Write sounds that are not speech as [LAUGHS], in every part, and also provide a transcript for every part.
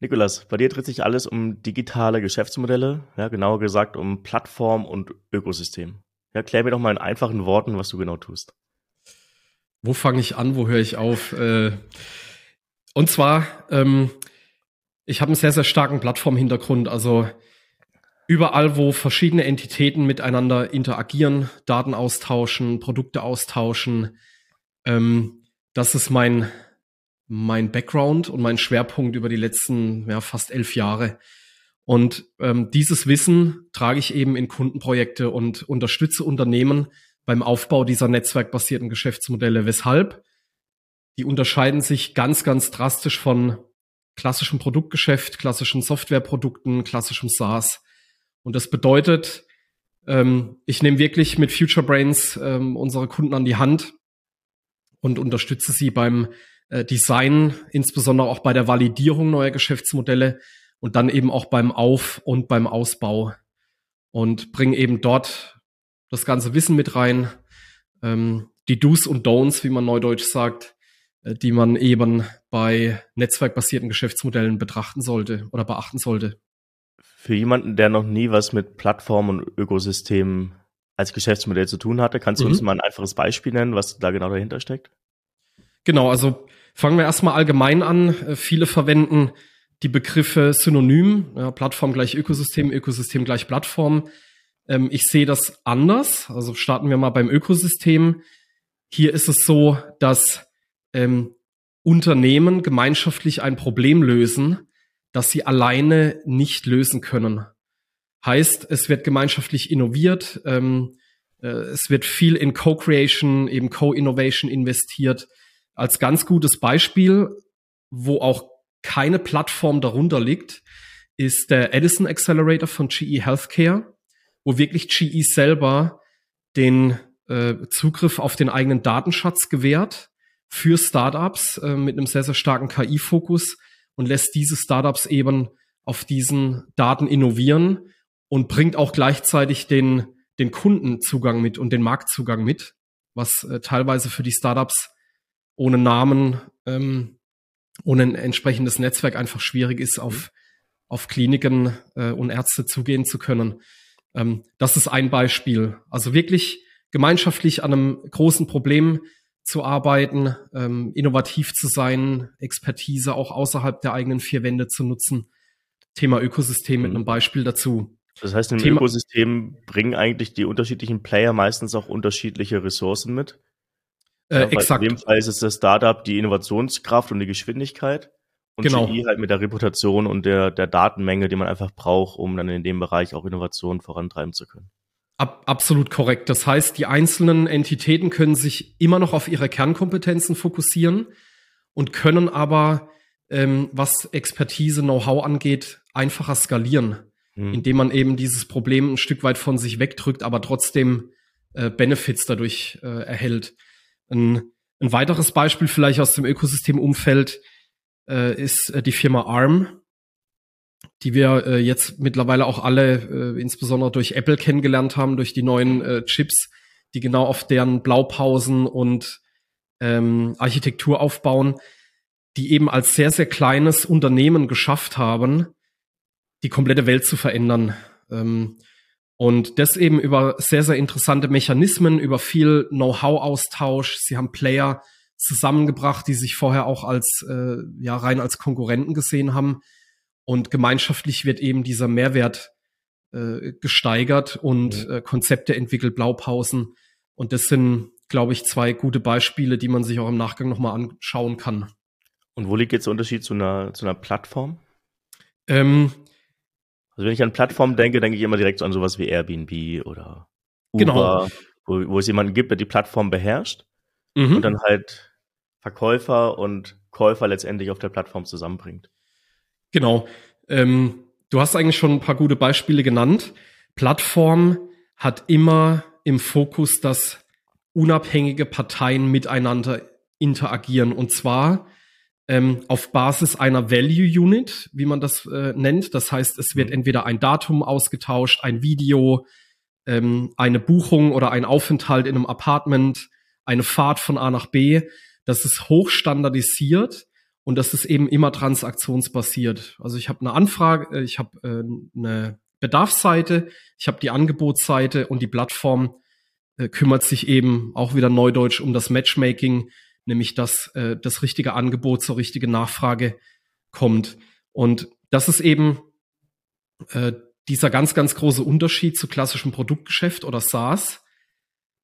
Nikolas, bei dir dreht sich alles um digitale Geschäftsmodelle, ja, genauer gesagt um Plattform und Ökosystem. Ja, mir doch mal in einfachen Worten, was du genau tust. Wo fange ich an, wo höre ich auf? Äh, und zwar, ähm, ich habe einen sehr, sehr starken Plattformhintergrund. Also überall, wo verschiedene Entitäten miteinander interagieren, Daten austauschen, Produkte austauschen, ähm, das ist mein, mein Background und mein Schwerpunkt über die letzten ja, fast elf Jahre. Und ähm, dieses Wissen trage ich eben in Kundenprojekte und unterstütze Unternehmen beim Aufbau dieser netzwerkbasierten Geschäftsmodelle. Weshalb? Die unterscheiden sich ganz, ganz drastisch von klassischem Produktgeschäft, klassischen Softwareprodukten, klassischem SaaS. Und das bedeutet, ähm, ich nehme wirklich mit Future Brains ähm, unsere Kunden an die Hand und unterstütze sie beim äh, Design, insbesondere auch bei der Validierung neuer Geschäftsmodelle und dann eben auch beim Auf- und beim Ausbau und bringe eben dort das ganze Wissen mit rein, ähm, die Do's und Don'ts, wie man neudeutsch sagt, äh, die man eben bei netzwerkbasierten Geschäftsmodellen betrachten sollte oder beachten sollte. Für jemanden, der noch nie was mit Plattformen und Ökosystemen als Geschäftsmodell zu tun hatte, kannst du mhm. uns mal ein einfaches Beispiel nennen, was da genau dahinter steckt? Genau, also fangen wir erstmal allgemein an. Äh, viele verwenden die Begriffe synonym, ja, Plattform gleich Ökosystem, Ökosystem gleich Plattform. Ähm, ich sehe das anders. Also starten wir mal beim Ökosystem. Hier ist es so, dass ähm, Unternehmen gemeinschaftlich ein Problem lösen, das sie alleine nicht lösen können. Heißt, es wird gemeinschaftlich innoviert, ähm, äh, es wird viel in Co-Creation, eben Co-Innovation investiert. Als ganz gutes Beispiel, wo auch keine Plattform darunter liegt, ist der Edison Accelerator von GE Healthcare, wo wirklich GE selber den äh, Zugriff auf den eigenen Datenschatz gewährt für Startups äh, mit einem sehr, sehr starken KI-Fokus und lässt diese Startups eben auf diesen Daten innovieren und bringt auch gleichzeitig den, den Kundenzugang mit und den Marktzugang mit, was äh, teilweise für die Startups ohne Namen, ähm, ohne ein entsprechendes Netzwerk einfach schwierig ist, auf, auf Kliniken äh, und Ärzte zugehen zu können. Ähm, das ist ein Beispiel. Also wirklich gemeinschaftlich an einem großen Problem zu arbeiten, ähm, innovativ zu sein, Expertise auch außerhalb der eigenen vier Wände zu nutzen. Thema Ökosystem mit mhm. einem Beispiel dazu. Das heißt, im Thema Ökosystem bringen eigentlich die unterschiedlichen Player meistens auch unterschiedliche Ressourcen mit. Äh, ja, exakt. In dem Fall ist es das Startup die Innovationskraft und die Geschwindigkeit und genau. GE halt mit der Reputation und der, der Datenmenge, die man einfach braucht, um dann in dem Bereich auch Innovationen vorantreiben zu können. Ab, absolut korrekt. Das heißt, die einzelnen Entitäten können sich immer noch auf ihre Kernkompetenzen fokussieren und können aber, ähm, was Expertise, Know-how angeht, einfacher skalieren, mhm. indem man eben dieses Problem ein Stück weit von sich wegdrückt, aber trotzdem äh, Benefits dadurch äh, erhält. Ein, ein weiteres Beispiel vielleicht aus dem Ökosystemumfeld äh, ist äh, die Firma ARM die wir äh, jetzt mittlerweile auch alle, äh, insbesondere durch Apple kennengelernt haben, durch die neuen äh, Chips, die genau auf deren Blaupausen und ähm, Architektur aufbauen, die eben als sehr, sehr kleines Unternehmen geschafft haben, die komplette Welt zu verändern. Ähm, und das eben über sehr, sehr interessante Mechanismen, über viel Know-how-Austausch. Sie haben Player zusammengebracht, die sich vorher auch als, äh, ja, rein als Konkurrenten gesehen haben und gemeinschaftlich wird eben dieser Mehrwert äh, gesteigert und äh, Konzepte entwickelt, Blaupausen. Und das sind, glaube ich, zwei gute Beispiele, die man sich auch im Nachgang nochmal anschauen kann. Und wo liegt jetzt der Unterschied zu einer, zu einer Plattform? Ähm, also wenn ich an Plattform denke, denke ich immer direkt an sowas wie Airbnb oder Uber, genau. wo, wo es jemanden gibt, der die Plattform beherrscht mhm. und dann halt Verkäufer und Käufer letztendlich auf der Plattform zusammenbringt. Genau. Ähm, du hast eigentlich schon ein paar gute Beispiele genannt. Plattform hat immer im Fokus, dass unabhängige Parteien miteinander interagieren. Und zwar ähm, auf Basis einer Value Unit, wie man das äh, nennt. Das heißt, es wird mhm. entweder ein Datum ausgetauscht, ein Video, ähm, eine Buchung oder ein Aufenthalt in einem Apartment, eine Fahrt von A nach B. Das ist hochstandardisiert Und das ist eben immer transaktionsbasiert. Also ich habe eine Anfrage, äh, ich habe äh, eine Bedarfsseite, ich habe die Angebotsseite und die Plattform äh, kümmert sich eben auch wieder neudeutsch um das Matchmaking, nämlich dass äh, das richtige Angebot zur richtigen Nachfrage kommt. Und das ist eben äh, dieser ganz, ganz große Unterschied zu klassischem Produktgeschäft oder SaaS.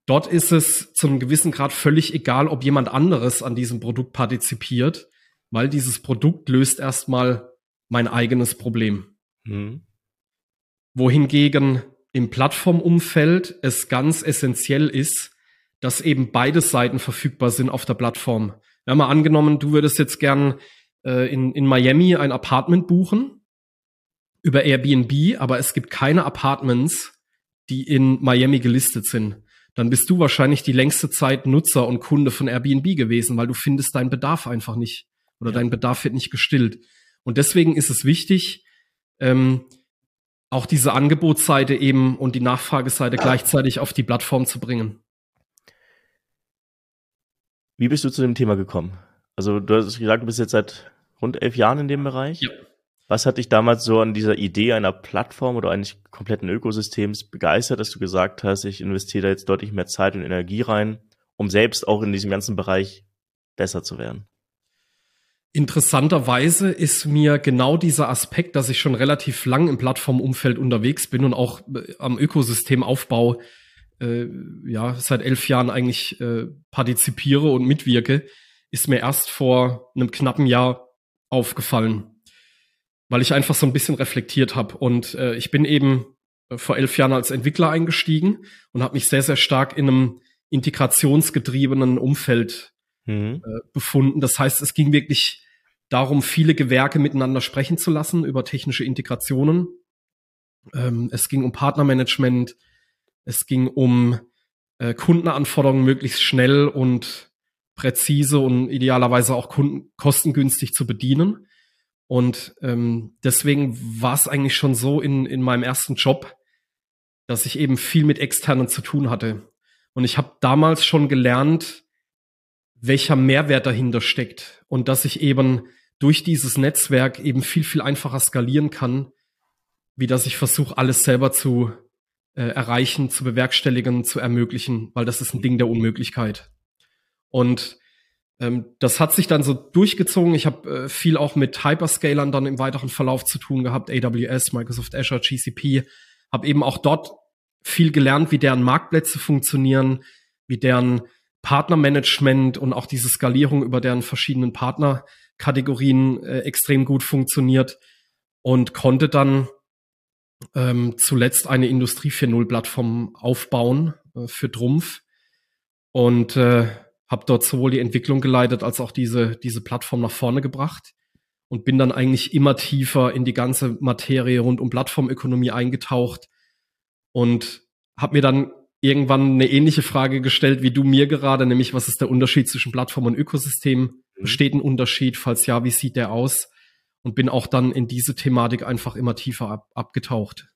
Dort ist es zu einem gewissen Grad völlig egal, ob jemand anderes an diesem Produkt partizipiert, weil dieses Produkt löst erstmal mein eigenes Problem. Mhm. Wohingegen im Plattformumfeld es ganz essentiell ist, dass eben beide Seiten verfügbar sind auf der Plattform. Wir haben mal angenommen, du würdest jetzt gern äh, in, in Miami ein Apartment buchen über Airbnb, aber es gibt keine Apartments, die in Miami gelistet sind. Dann bist du wahrscheinlich die längste Zeit Nutzer und Kunde von Airbnb gewesen, weil du findest deinen Bedarf einfach nicht oder ja. dein Bedarf wird nicht gestillt. Und deswegen ist es wichtig, ähm, auch diese Angebotsseite eben und die Nachfrageseite gleichzeitig auf die Plattform zu bringen. Wie bist du zu dem Thema gekommen? Also du hast gesagt, du bist jetzt seit rund elf Jahren in dem Bereich. Ja. Was hat dich damals so an dieser Idee einer Plattform oder eines kompletten Ökosystems begeistert, dass du gesagt hast, ich investiere da jetzt deutlich mehr Zeit und Energie rein, um selbst auch in diesem ganzen Bereich besser zu werden? Interessanterweise ist mir genau dieser Aspekt, dass ich schon relativ lang im Plattformumfeld unterwegs bin und auch äh, am Ökosystemaufbau äh, ja seit elf Jahren eigentlich äh, partizipiere und mitwirke, ist mir erst vor einem knappen Jahr aufgefallen weil ich einfach so ein bisschen reflektiert habe. Und äh, ich bin eben äh, vor elf Jahren als Entwickler eingestiegen und habe mich sehr, sehr stark in einem integrationsgetriebenen Umfeld mhm. äh, befunden. Das heißt, es ging wirklich darum, viele Gewerke miteinander sprechen zu lassen über technische Integrationen. Ähm, es ging um Partnermanagement, es ging um äh, Kundenanforderungen möglichst schnell und präzise und idealerweise auch Kunden kostengünstig zu bedienen. Und ähm, deswegen war es eigentlich schon so in, in meinem ersten Job, dass ich eben viel mit externen zu tun hatte. Und ich habe damals schon gelernt, welcher Mehrwert dahinter steckt und dass ich eben durch dieses Netzwerk eben viel, viel einfacher skalieren kann, wie dass ich versuche, alles selber zu äh, erreichen, zu bewerkstelligen, zu ermöglichen, weil das ist ein Ding der Unmöglichkeit. Und ähm, das hat sich dann so durchgezogen. Ich habe äh, viel auch mit Hyperscalern dann im weiteren Verlauf zu tun gehabt, AWS, Microsoft Azure, GCP. Habe eben auch dort viel gelernt, wie deren Marktplätze funktionieren, wie deren Partnermanagement und auch diese Skalierung über deren verschiedenen Partnerkategorien äh, extrem gut funktioniert und konnte dann ähm, zuletzt eine Industrie 4.0 Plattform aufbauen äh, für Trumpf und äh, habe dort sowohl die Entwicklung geleitet als auch diese, diese Plattform nach vorne gebracht und bin dann eigentlich immer tiefer in die ganze Materie rund um Plattformökonomie eingetaucht und habe mir dann irgendwann eine ähnliche Frage gestellt wie du mir gerade, nämlich was ist der Unterschied zwischen Plattform und Ökosystem? Mhm. Besteht ein Unterschied? Falls ja, wie sieht der aus? Und bin auch dann in diese Thematik einfach immer tiefer ab, abgetaucht.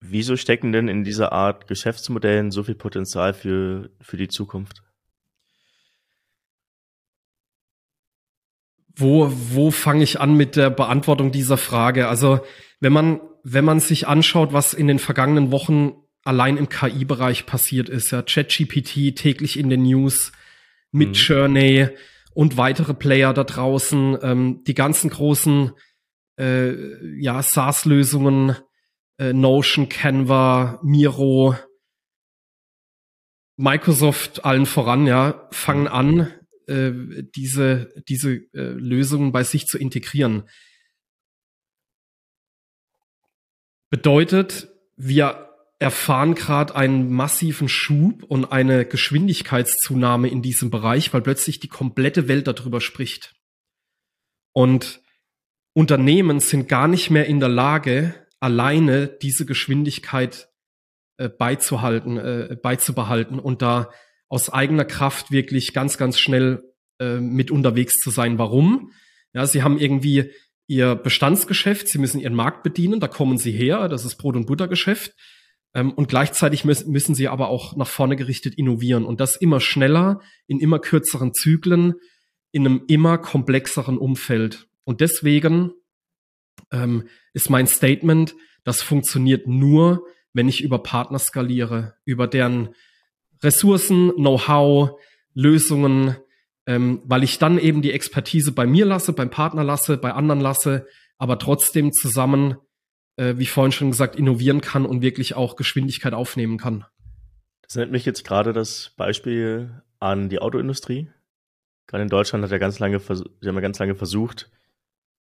Wieso stecken denn in dieser Art Geschäftsmodellen so viel Potenzial für, für die Zukunft? wo, wo fange ich an mit der Beantwortung dieser Frage? Also, wenn man, wenn man sich anschaut, was in den vergangenen Wochen allein im KI-Bereich passiert ist, ja, ChatGPT täglich in den News, mit mhm. Journey und weitere Player da draußen, ähm, die ganzen großen äh, ja, SaaS-Lösungen, äh, Notion, Canva, Miro, Microsoft allen voran, ja, fangen mhm. an, äh, diese, diese äh, Lösungen bei sich zu integrieren. Bedeutet, wir erfahren gerade einen massiven Schub und eine Geschwindigkeitszunahme in diesem Bereich, weil plötzlich die komplette Welt darüber spricht. Und Unternehmen sind gar nicht mehr in der Lage, alleine diese Geschwindigkeit äh, beizuhalten, äh, beizubehalten und da aus eigener Kraft wirklich ganz, ganz schnell äh, mit unterwegs zu sein. Warum? Ja, sie haben irgendwie ihr Bestandsgeschäft, sie müssen ihren Markt bedienen, da kommen sie her, das ist Brot- und Buttergeschäft. Ähm, und gleichzeitig müssen, müssen sie aber auch nach vorne gerichtet innovieren und das immer schneller, in immer kürzeren Zyklen, in einem immer komplexeren Umfeld. Und deswegen ähm, ist mein Statement, das funktioniert nur, wenn ich über Partner skaliere, über deren Ressourcen, Know-how, Lösungen, ähm, weil ich dann eben die Expertise bei mir lasse, beim Partner lasse, bei anderen lasse, aber trotzdem zusammen, äh, wie vorhin schon gesagt, innovieren kann und wirklich auch Geschwindigkeit aufnehmen kann. Das nennt mich jetzt gerade das Beispiel an die Autoindustrie. Gerade in Deutschland hat er ganz lange, sie haben ja ganz lange versucht,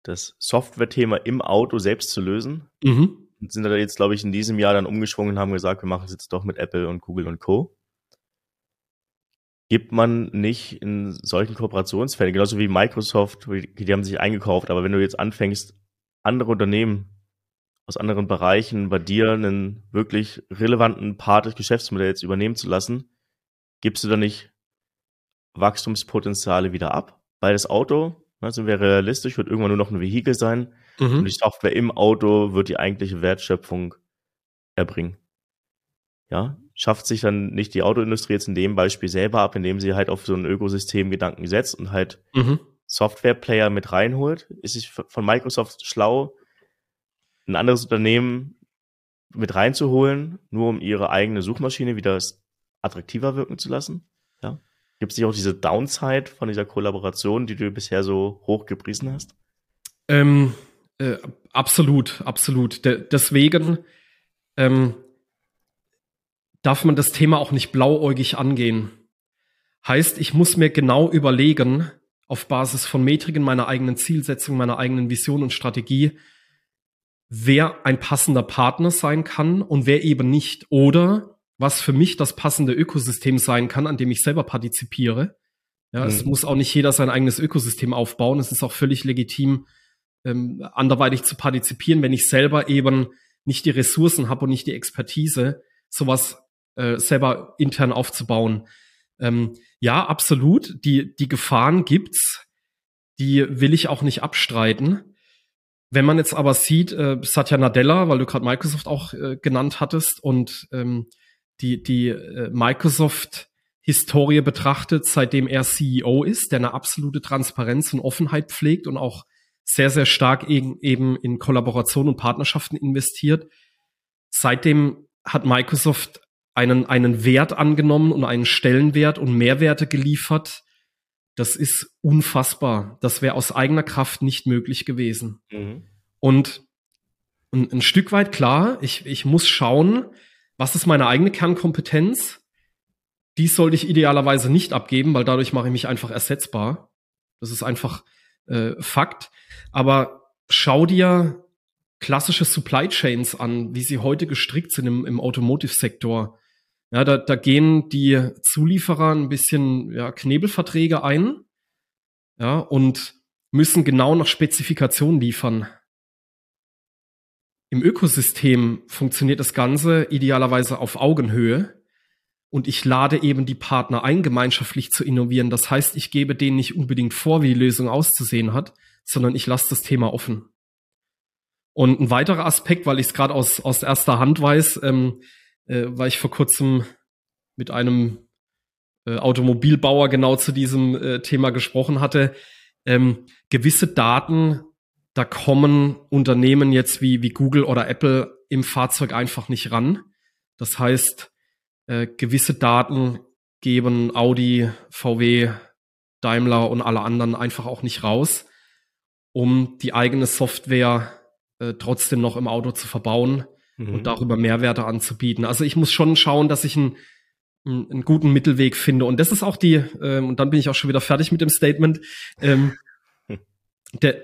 das Software-Thema im Auto selbst zu lösen. Mhm. Und sind da jetzt, glaube ich, in diesem Jahr dann umgeschwungen und haben gesagt, wir machen es jetzt doch mit Apple und Google und Co. Gibt man nicht in solchen Kooperationsfällen, genauso wie Microsoft, die haben sich eingekauft, aber wenn du jetzt anfängst, andere Unternehmen aus anderen Bereichen bei dir einen wirklich relevanten Part des Geschäftsmodells übernehmen zu lassen, gibst du da nicht Wachstumspotenziale wieder ab? Weil das Auto Ne, sind wir realistisch, wird irgendwann nur noch ein Vehikel sein mhm. und die Software im Auto wird die eigentliche Wertschöpfung erbringen. Ja, schafft sich dann nicht die Autoindustrie jetzt in dem Beispiel selber ab, indem sie halt auf so ein Ökosystem Gedanken setzt und halt mhm. Software-Player mit reinholt? Ist es von Microsoft schlau, ein anderes Unternehmen mit reinzuholen, nur um ihre eigene Suchmaschine wieder attraktiver wirken zu lassen? Ja. Gibt es nicht auch diese Downside von dieser Kollaboration, die du bisher so hoch gepriesen hast? Ähm, äh, absolut, absolut. De deswegen ähm, darf man das Thema auch nicht blauäugig angehen. Heißt, ich muss mir genau überlegen, auf Basis von Metriken meiner eigenen Zielsetzung, meiner eigenen Vision und Strategie, wer ein passender Partner sein kann und wer eben nicht. Oder was für mich das passende Ökosystem sein kann, an dem ich selber partizipiere. Ja, mhm. es muss auch nicht jeder sein eigenes Ökosystem aufbauen. Es ist auch völlig legitim, ähm, anderweitig zu partizipieren, wenn ich selber eben nicht die Ressourcen habe und nicht die Expertise, sowas äh, selber intern aufzubauen. Ähm, ja, absolut. Die, die Gefahren gibt's. Die will ich auch nicht abstreiten. Wenn man jetzt aber sieht, äh, Satya Nadella, weil du gerade Microsoft auch äh, genannt hattest und ähm, die, die äh, Microsoft-Historie betrachtet, seitdem er CEO ist, der eine absolute Transparenz und Offenheit pflegt und auch sehr, sehr stark eben, eben in Kollaboration und Partnerschaften investiert. Seitdem hat Microsoft einen, einen Wert angenommen und einen Stellenwert und Mehrwerte geliefert. Das ist unfassbar. Das wäre aus eigener Kraft nicht möglich gewesen. Mhm. Und ein, ein Stück weit klar, ich, ich muss schauen, was ist meine eigene Kernkompetenz? Die sollte ich idealerweise nicht abgeben, weil dadurch mache ich mich einfach ersetzbar. Das ist einfach äh, Fakt. Aber schau dir klassische Supply Chains an, wie sie heute gestrickt sind im, im Automotive-Sektor. Ja, da, da gehen die Zulieferer ein bisschen ja, Knebelverträge ein ja, und müssen genau nach Spezifikationen liefern. Im Ökosystem funktioniert das Ganze idealerweise auf Augenhöhe und ich lade eben die Partner ein, gemeinschaftlich zu innovieren. Das heißt, ich gebe denen nicht unbedingt vor, wie die Lösung auszusehen hat, sondern ich lasse das Thema offen. Und ein weiterer Aspekt, weil ich es gerade aus, aus erster Hand weiß, ähm, äh, weil ich vor kurzem mit einem äh, Automobilbauer genau zu diesem äh, Thema gesprochen hatte, ähm, gewisse Daten da kommen Unternehmen jetzt wie, wie Google oder Apple im Fahrzeug einfach nicht ran. Das heißt, äh, gewisse Daten geben Audi, VW, Daimler und alle anderen einfach auch nicht raus, um die eigene Software äh, trotzdem noch im Auto zu verbauen mhm. und darüber Mehrwerte anzubieten. Also ich muss schon schauen, dass ich einen, einen guten Mittelweg finde. Und das ist auch die, ähm, und dann bin ich auch schon wieder fertig mit dem Statement. Ähm, [LAUGHS]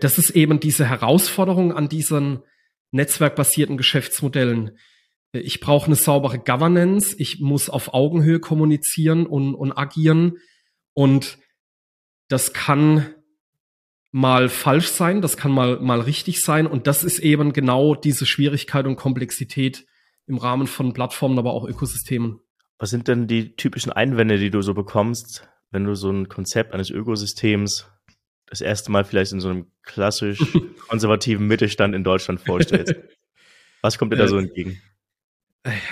das ist eben diese Herausforderung an diesen netzwerkbasierten Geschäftsmodellen. Ich brauche eine saubere Governance, ich muss auf Augenhöhe kommunizieren und, und agieren. Und das kann mal falsch sein, das kann mal, mal richtig sein. Und das ist eben genau diese Schwierigkeit und Komplexität im Rahmen von Plattformen, aber auch Ökosystemen. Was sind denn die typischen Einwände, die du so bekommst, wenn du so ein Konzept eines Ökosystems das erste Mal vielleicht in so einem klassisch [LAUGHS] konservativen Mittelstand in Deutschland vorstellst. [LAUGHS] Was kommt dir da so äh, entgegen?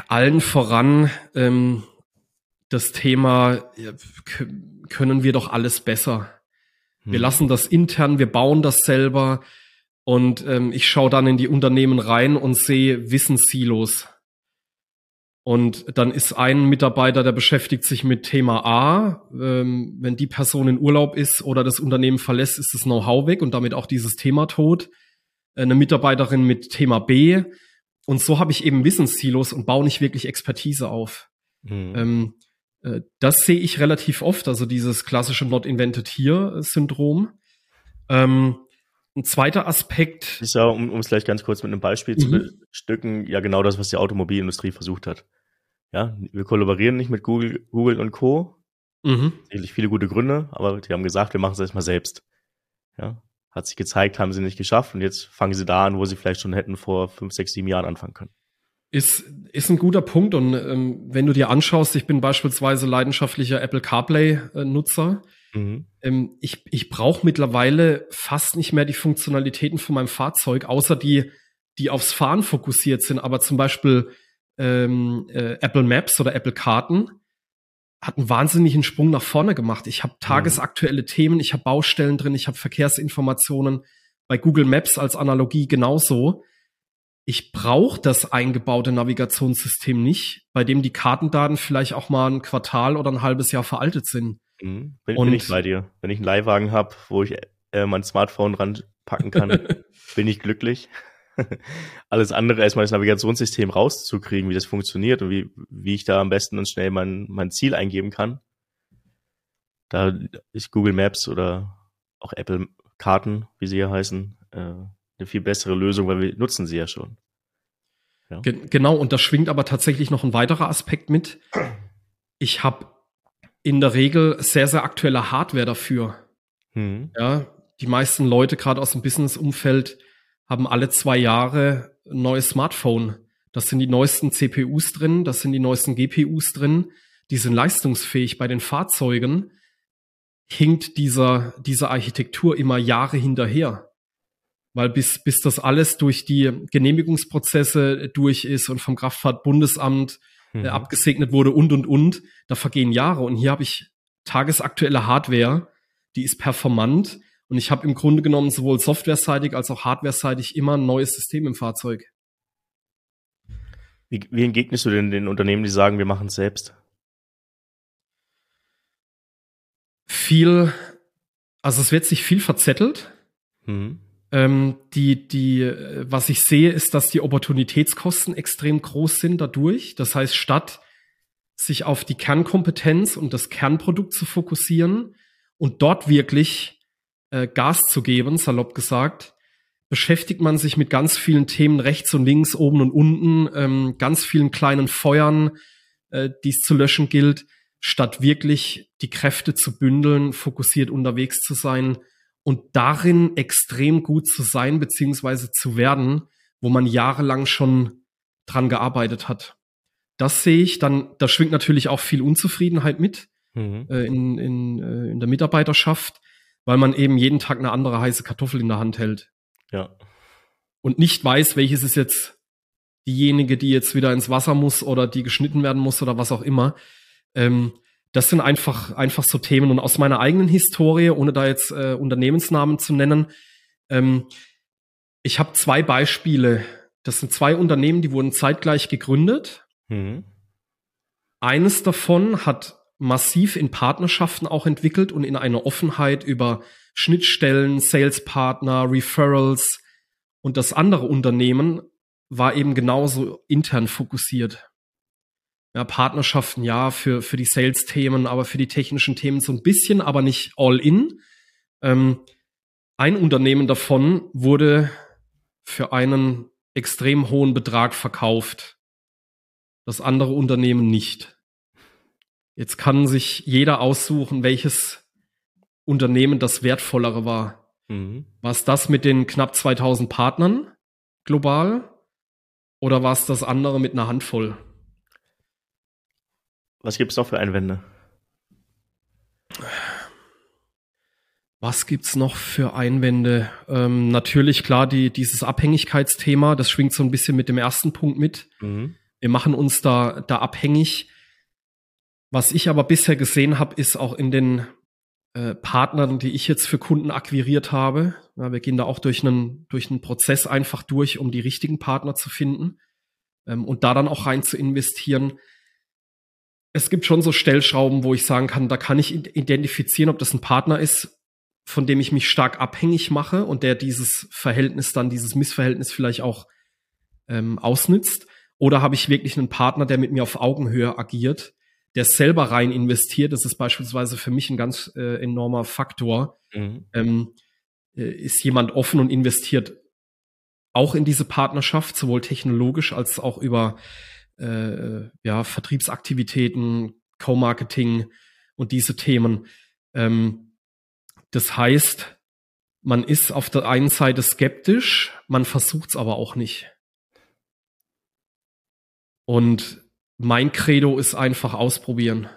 Allen voran ähm, das Thema, können wir doch alles besser. Wir hm. lassen das intern, wir bauen das selber und ähm, ich schaue dann in die Unternehmen rein und sehe Wissenssilos. Und dann ist ein Mitarbeiter, der beschäftigt sich mit Thema A. Ähm, wenn die Person in Urlaub ist oder das Unternehmen verlässt, ist das Know-how weg und damit auch dieses Thema tot. Eine Mitarbeiterin mit Thema B. Und so habe ich eben Wissenssilos und baue nicht wirklich Expertise auf. Mhm. Ähm, äh, das sehe ich relativ oft, also dieses klassische Not Invented Here-Syndrom. Ähm, ein zweiter Aspekt. Ist ja, um, um es gleich ganz kurz mit einem Beispiel mhm. zu bestücken, ja genau das, was die Automobilindustrie versucht hat. Ja, wir kollaborieren nicht mit Google, Google und Co. Mhm. Sicherlich viele gute Gründe, aber die haben gesagt, wir machen es erstmal selbst. Ja, hat sich gezeigt, haben sie nicht geschafft und jetzt fangen sie da an, wo sie vielleicht schon hätten vor fünf, sechs, sieben Jahren anfangen können. Ist, ist ein guter Punkt und ähm, wenn du dir anschaust, ich bin beispielsweise leidenschaftlicher Apple CarPlay-Nutzer. Mhm. Ähm, ich ich brauche mittlerweile fast nicht mehr die Funktionalitäten von meinem Fahrzeug, außer die, die aufs Fahren fokussiert sind. Aber zum Beispiel ähm, äh, Apple Maps oder Apple Karten hat einen wahnsinnigen Sprung nach vorne gemacht. Ich habe tagesaktuelle mhm. Themen, ich habe Baustellen drin, ich habe Verkehrsinformationen. Bei Google Maps als Analogie genauso. Ich brauche das eingebaute Navigationssystem nicht, bei dem die Kartendaten vielleicht auch mal ein Quartal oder ein halbes Jahr veraltet sind. Mhm. Bin, bin, ich bei dir. Wenn ich einen Leihwagen habe, wo ich äh, mein Smartphone ranpacken kann, [LAUGHS] bin ich glücklich. [LAUGHS] Alles andere erstmal das Navigationssystem rauszukriegen, wie das funktioniert und wie, wie ich da am besten und schnell mein, mein Ziel eingeben kann. Da ist Google Maps oder auch Apple Karten, wie sie ja heißen, äh, eine viel bessere Lösung, weil wir nutzen sie ja schon. Ja. Genau, und da schwingt aber tatsächlich noch ein weiterer Aspekt mit. Ich habe in der Regel sehr, sehr aktuelle Hardware dafür. Hm. Ja, die meisten Leute, gerade aus dem Business-Umfeld, haben alle zwei Jahre ein neues Smartphone. Das sind die neuesten CPUs drin, das sind die neuesten GPUs drin, die sind leistungsfähig. Bei den Fahrzeugen hinkt dieser, dieser Architektur immer Jahre hinterher. Weil bis, bis das alles durch die Genehmigungsprozesse durch ist und vom Kraftfahrtbundesamt äh, mhm. abgesegnet wurde und und und. Da vergehen Jahre und hier habe ich tagesaktuelle Hardware, die ist performant und ich habe im Grunde genommen sowohl softwareseitig als auch hardwareseitig immer ein neues System im Fahrzeug. Wie, wie entgegnest du denn den Unternehmen, die sagen, wir machen es selbst? Viel, also es wird sich viel verzettelt. Mhm. Ähm, die, die, was ich sehe, ist, dass die Opportunitätskosten extrem groß sind dadurch. Das heißt, statt sich auf die Kernkompetenz und das Kernprodukt zu fokussieren und dort wirklich äh, Gas zu geben, salopp gesagt, beschäftigt man sich mit ganz vielen Themen rechts und links, oben und unten, ähm, ganz vielen kleinen Feuern, äh, die es zu löschen gilt, statt wirklich die Kräfte zu bündeln, fokussiert unterwegs zu sein und darin extrem gut zu sein beziehungsweise zu werden, wo man jahrelang schon dran gearbeitet hat. Das sehe ich. Dann, da schwingt natürlich auch viel Unzufriedenheit mit mhm. äh, in, in, äh, in der Mitarbeiterschaft, weil man eben jeden Tag eine andere heiße Kartoffel in der Hand hält. Ja. Und nicht weiß, welches ist jetzt diejenige, die jetzt wieder ins Wasser muss oder die geschnitten werden muss oder was auch immer. Ähm, das sind einfach, einfach so Themen. Und aus meiner eigenen Historie, ohne da jetzt äh, Unternehmensnamen zu nennen, ähm, ich habe zwei Beispiele. Das sind zwei Unternehmen, die wurden zeitgleich gegründet. Mhm. Eines davon hat massiv in Partnerschaften auch entwickelt und in einer Offenheit über Schnittstellen, Salespartner, Referrals. Und das andere Unternehmen war eben genauso intern fokussiert ja, Partnerschaften ja für, für die Sales-Themen, aber für die technischen Themen so ein bisschen, aber nicht all in. Ähm, ein Unternehmen davon wurde für einen extrem hohen Betrag verkauft. Das andere Unternehmen nicht. Jetzt kann sich jeder aussuchen, welches Unternehmen das wertvollere war. Mhm. War es das mit den knapp 2000 Partnern global oder war es das andere mit einer Handvoll? Was gibt es noch für Einwände? Was gibt's noch für Einwände? Ähm, natürlich klar, die, dieses Abhängigkeitsthema, das schwingt so ein bisschen mit dem ersten Punkt mit. Mhm. Wir machen uns da, da abhängig. Was ich aber bisher gesehen habe, ist auch in den äh, Partnern, die ich jetzt für Kunden akquiriert habe. Ja, wir gehen da auch durch einen, durch einen Prozess einfach durch, um die richtigen Partner zu finden ähm, und da dann auch rein zu investieren. Es gibt schon so Stellschrauben, wo ich sagen kann, da kann ich identifizieren, ob das ein Partner ist, von dem ich mich stark abhängig mache und der dieses Verhältnis dann, dieses Missverhältnis vielleicht auch ähm, ausnützt. Oder habe ich wirklich einen Partner, der mit mir auf Augenhöhe agiert der selber rein investiert, das ist beispielsweise für mich ein ganz äh, enormer Faktor, mhm. ähm, äh, ist jemand offen und investiert auch in diese Partnerschaft, sowohl technologisch als auch über äh, ja, Vertriebsaktivitäten, Co-Marketing und diese Themen. Ähm, das heißt, man ist auf der einen Seite skeptisch, man versucht es aber auch nicht. Und mein Credo ist einfach ausprobieren.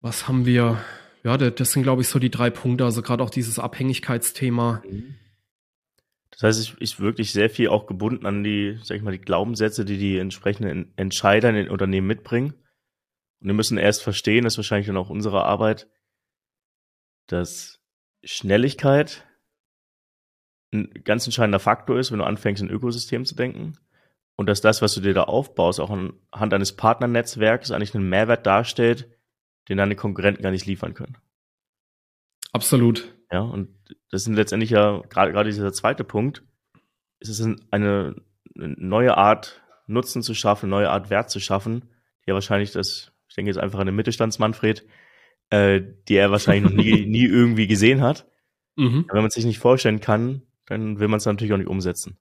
Was haben wir? Ja, das sind, glaube ich, so die drei Punkte. Also gerade auch dieses Abhängigkeitsthema. Mhm. Das heißt, ich, ich wirklich sehr viel auch gebunden an die, sag ich mal, die Glaubenssätze, die die entsprechenden Entscheider in den Unternehmen mitbringen. Und wir müssen erst verstehen, das ist wahrscheinlich dann auch unsere Arbeit, dass Schnelligkeit ein ganz entscheidender Faktor ist, wenn du anfängst, in Ökosystem zu denken und dass das, was du dir da aufbaust, auch anhand eines Partnernetzwerks eigentlich einen Mehrwert darstellt, den deine Konkurrenten gar nicht liefern können. Absolut. Ja, und das sind letztendlich ja gerade gerade dieser zweite Punkt, ist es eine, eine neue Art Nutzen zu schaffen, eine neue Art Wert zu schaffen, die ja wahrscheinlich das, ich denke jetzt einfach an den Mittelstandsmanfred, äh, die er wahrscheinlich noch nie, [LAUGHS] nie irgendwie gesehen hat. Mhm. Wenn man es sich nicht vorstellen kann, dann will man es natürlich auch nicht umsetzen.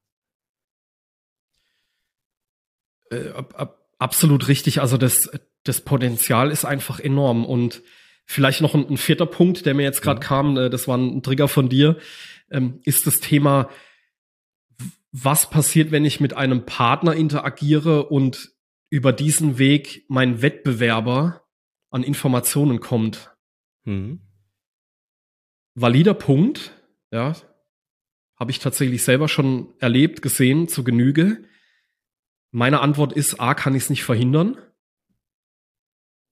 Äh, ab, absolut richtig. Also das, das Potenzial ist einfach enorm. Und vielleicht noch ein, ein vierter Punkt, der mir jetzt gerade mhm. kam, äh, das war ein Trigger von dir, ähm, ist das Thema, was passiert, wenn ich mit einem Partner interagiere und über diesen Weg mein Wettbewerber an Informationen kommt. Mhm. Valider Punkt, ja, habe ich tatsächlich selber schon erlebt, gesehen, zu Genüge. Meine Antwort ist, A, kann ich es nicht verhindern.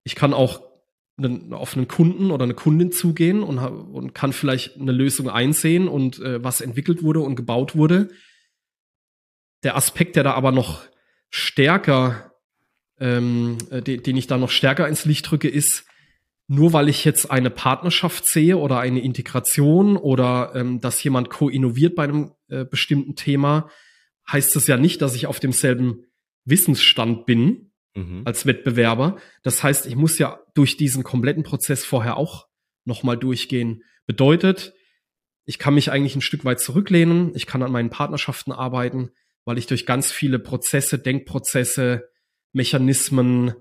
Ich kann auch einen, auf einen Kunden oder eine Kundin zugehen und, und kann vielleicht eine Lösung einsehen und äh, was entwickelt wurde und gebaut wurde. Der Aspekt, der da aber noch stärker, ähm, äh, den, den ich da noch stärker ins Licht drücke, ist, nur weil ich jetzt eine Partnerschaft sehe oder eine Integration oder ähm, dass jemand co-innoviert bei einem äh, bestimmten Thema, heißt es ja nicht, dass ich auf demselben Wissensstand bin mhm. als Wettbewerber. Das heißt, ich muss ja durch diesen kompletten Prozess vorher auch nochmal durchgehen. Bedeutet, ich kann mich eigentlich ein Stück weit zurücklehnen, ich kann an meinen Partnerschaften arbeiten, weil ich durch ganz viele Prozesse, Denkprozesse, Mechanismen,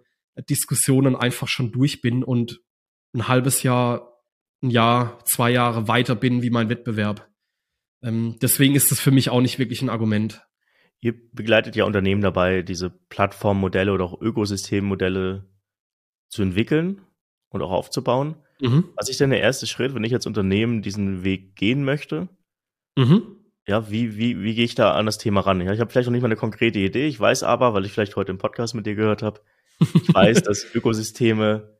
Diskussionen einfach schon durch bin und ein halbes Jahr, ein Jahr, zwei Jahre weiter bin wie mein Wettbewerb. Ähm, deswegen ist es für mich auch nicht wirklich ein Argument. Ihr begleitet ja Unternehmen dabei, diese Plattformmodelle oder auch Ökosystemmodelle zu entwickeln und auch aufzubauen. Mhm. Was ist denn der erste Schritt, wenn ich als Unternehmen diesen Weg gehen möchte? Mhm. Ja, wie, wie, wie gehe ich da an das Thema ran? Ja, ich habe vielleicht noch nicht mal eine konkrete Idee. Ich weiß aber, weil ich vielleicht heute im Podcast mit dir gehört habe, ich [LAUGHS] weiß, dass Ökosysteme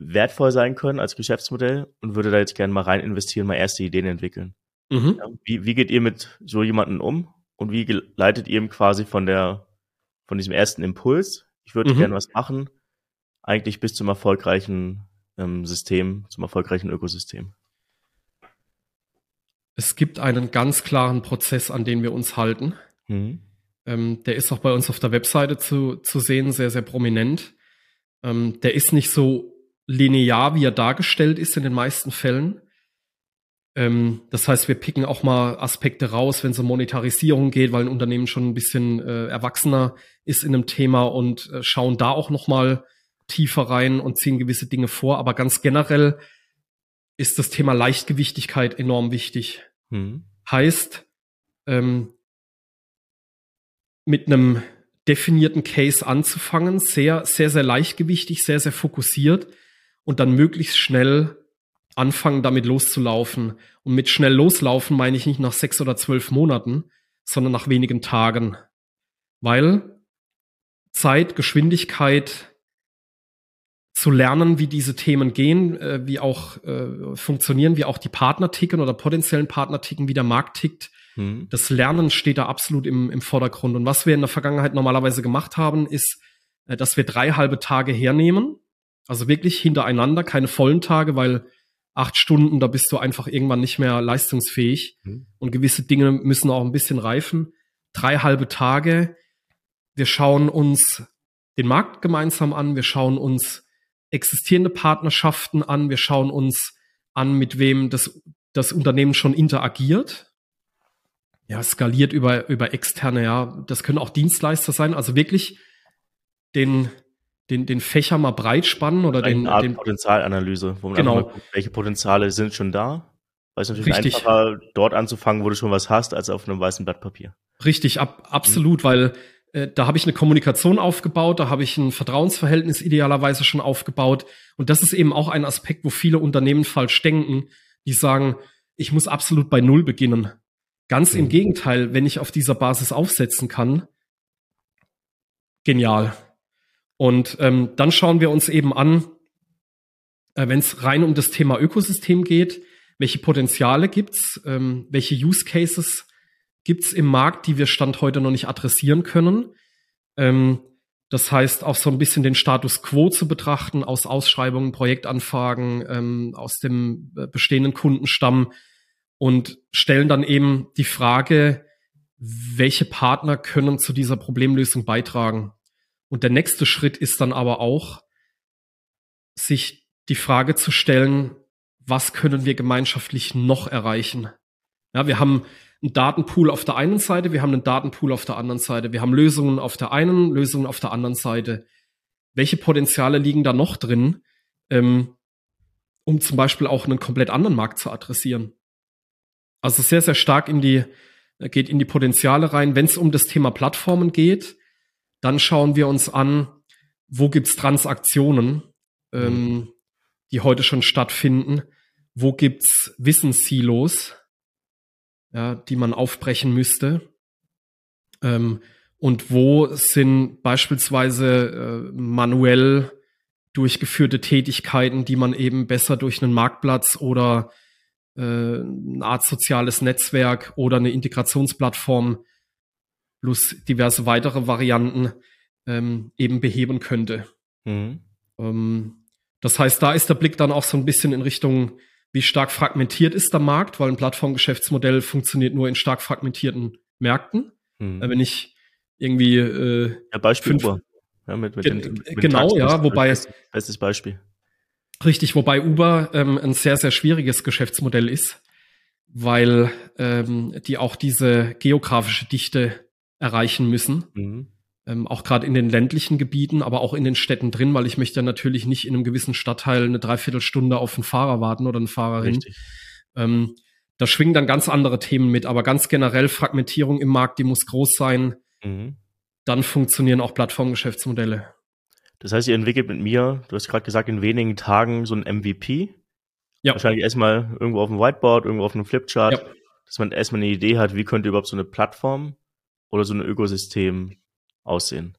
wertvoll sein können als Geschäftsmodell und würde da jetzt gerne mal rein investieren, mal erste Ideen entwickeln. Mhm. Ja, wie, wie geht ihr mit so jemandem um? Und wie leitet ihr ihm quasi von der, von diesem ersten Impuls, ich würde mhm. gerne was machen, eigentlich bis zum erfolgreichen ähm, System, zum erfolgreichen Ökosystem? Es gibt einen ganz klaren Prozess, an den wir uns halten. Mhm. Ähm, der ist auch bei uns auf der Webseite zu, zu sehen, sehr, sehr prominent. Ähm, der ist nicht so linear, wie er dargestellt ist in den meisten Fällen. Ähm, das heißt, wir picken auch mal Aspekte raus, wenn es um Monetarisierung geht, weil ein Unternehmen schon ein bisschen äh, erwachsener ist in einem Thema und äh, schauen da auch noch mal tiefer rein und ziehen gewisse Dinge vor. Aber ganz generell ist das Thema Leichtgewichtigkeit enorm wichtig. Mhm. Heißt, ähm, mit einem definierten Case anzufangen, sehr, sehr, sehr leichtgewichtig, sehr, sehr fokussiert und dann möglichst schnell anfangen, damit loszulaufen. Und mit schnell loslaufen meine ich nicht nach sechs oder zwölf Monaten, sondern nach wenigen Tagen. Weil Zeit, Geschwindigkeit zu lernen, wie diese Themen gehen, äh, wie auch äh, funktionieren, wie auch die Partner ticken oder potenziellen Partner ticken, wie der Markt tickt. Mhm. Das Lernen steht da absolut im, im Vordergrund. Und was wir in der Vergangenheit normalerweise gemacht haben, ist, äh, dass wir drei halbe Tage hernehmen, also wirklich hintereinander, keine vollen Tage, weil acht Stunden, da bist du einfach irgendwann nicht mehr leistungsfähig. Mhm. Und gewisse Dinge müssen auch ein bisschen reifen. Drei halbe Tage. Wir schauen uns den Markt gemeinsam an. Wir schauen uns existierende Partnerschaften an. Wir schauen uns an, mit wem das, das Unternehmen schon interagiert. Ja, skaliert über, über externe, ja. Das können auch Dienstleister sein. Also wirklich den, den, den Fächer mal breit spannen oder Eine den, Art den Potenzialanalyse, wo man genau. guckt, welche Potenziale sind schon da. Weil es natürlich Richtig. einfacher, dort anzufangen, wo du schon was hast, als auf einem weißen Blatt Papier. Richtig, ab, absolut, mhm. weil äh, da habe ich eine Kommunikation aufgebaut, da habe ich ein Vertrauensverhältnis idealerweise schon aufgebaut. Und das ist eben auch ein Aspekt, wo viele Unternehmen falsch denken, die sagen, ich muss absolut bei Null beginnen. Ganz mhm. im Gegenteil, wenn ich auf dieser Basis aufsetzen kann, genial. Und ähm, dann schauen wir uns eben an, äh, wenn es rein um das Thema Ökosystem geht, welche Potenziale gibt's, ähm, welche Use Cases gibt's im Markt, die wir Stand heute noch nicht adressieren können. Ähm, das heißt, auch so ein bisschen den Status quo zu betrachten aus Ausschreibungen, Projektanfragen, ähm, aus dem äh, bestehenden Kundenstamm und stellen dann eben die Frage, welche Partner können zu dieser Problemlösung beitragen? Und der nächste Schritt ist dann aber auch, sich die Frage zu stellen, was können wir gemeinschaftlich noch erreichen? Ja, wir haben einen Datenpool auf der einen Seite, wir haben einen Datenpool auf der anderen Seite, wir haben Lösungen auf der einen, Lösungen auf der anderen Seite. Welche Potenziale liegen da noch drin, ähm, um zum Beispiel auch einen komplett anderen Markt zu adressieren? Also sehr, sehr stark in die, geht in die Potenziale rein. Wenn es um das Thema Plattformen geht, dann schauen wir uns an, wo gibt's Transaktionen, ähm, mhm. die heute schon stattfinden, wo gibt's Wissenssilos, ja, die man aufbrechen müsste. Ähm, und wo sind beispielsweise äh, manuell durchgeführte Tätigkeiten, die man eben besser durch einen Marktplatz oder äh, eine Art soziales Netzwerk oder eine Integrationsplattform plus diverse weitere Varianten ähm, eben beheben könnte. Mhm. Ähm, das heißt, da ist der Blick dann auch so ein bisschen in Richtung wie stark fragmentiert ist der Markt, weil ein Plattformgeschäftsmodell funktioniert nur in stark fragmentierten Märkten. Mhm. Wenn ich irgendwie äh, ja, Beispiel fünf, Uber. Ja, mit, mit den, mit genau, ja, wobei bestes, bestes Beispiel. Richtig, wobei Uber ähm, ein sehr, sehr schwieriges Geschäftsmodell ist, weil ähm, die auch diese geografische Dichte erreichen müssen. Mhm ähm, auch gerade in den ländlichen Gebieten, aber auch in den Städten drin, weil ich möchte ja natürlich nicht in einem gewissen Stadtteil eine Dreiviertelstunde auf einen Fahrer warten oder eine Fahrerin. Ähm, da schwingen dann ganz andere Themen mit, aber ganz generell Fragmentierung im Markt, die muss groß sein. Mhm. Dann funktionieren auch Plattformgeschäftsmodelle. Das heißt, ihr entwickelt mit mir, du hast gerade gesagt, in wenigen Tagen so ein MVP. Ja. Wahrscheinlich erstmal irgendwo auf dem Whiteboard, irgendwo auf einem Flipchart, ja. dass man erstmal eine Idee hat, wie könnte überhaupt so eine Plattform oder so ein Ökosystem aussehen.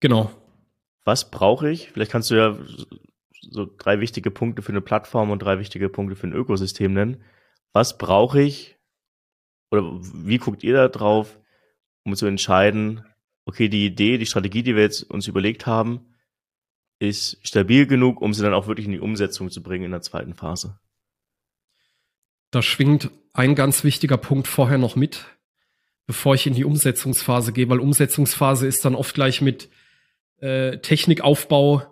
Genau. Was brauche ich? Vielleicht kannst du ja so drei wichtige Punkte für eine Plattform und drei wichtige Punkte für ein Ökosystem nennen. Was brauche ich oder wie guckt ihr da drauf, um zu entscheiden, okay, die Idee, die Strategie, die wir jetzt uns überlegt haben, ist stabil genug, um sie dann auch wirklich in die Umsetzung zu bringen in der zweiten Phase? Da schwingt ein ganz wichtiger Punkt vorher noch mit bevor ich in die Umsetzungsphase gehe, weil Umsetzungsphase ist dann oft gleich mit äh, Technikaufbau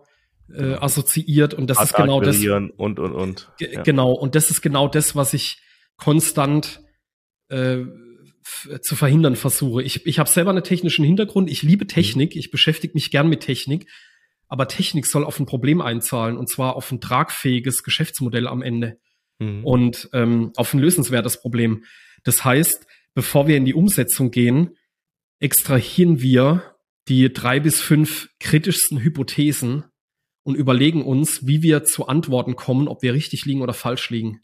äh, genau. assoziiert und das Art ist genau das und und und ja. genau und das ist genau das, was ich konstant äh, zu verhindern versuche. Ich, ich habe selber einen technischen Hintergrund, ich liebe Technik, mhm. ich beschäftige mich gern mit Technik, aber Technik soll auf ein Problem einzahlen und zwar auf ein tragfähiges Geschäftsmodell am Ende mhm. und ähm, auf ein lösenswertes Problem. Das heißt, bevor wir in die Umsetzung gehen, extrahieren wir die drei bis fünf kritischsten Hypothesen und überlegen uns, wie wir zu Antworten kommen, ob wir richtig liegen oder falsch liegen.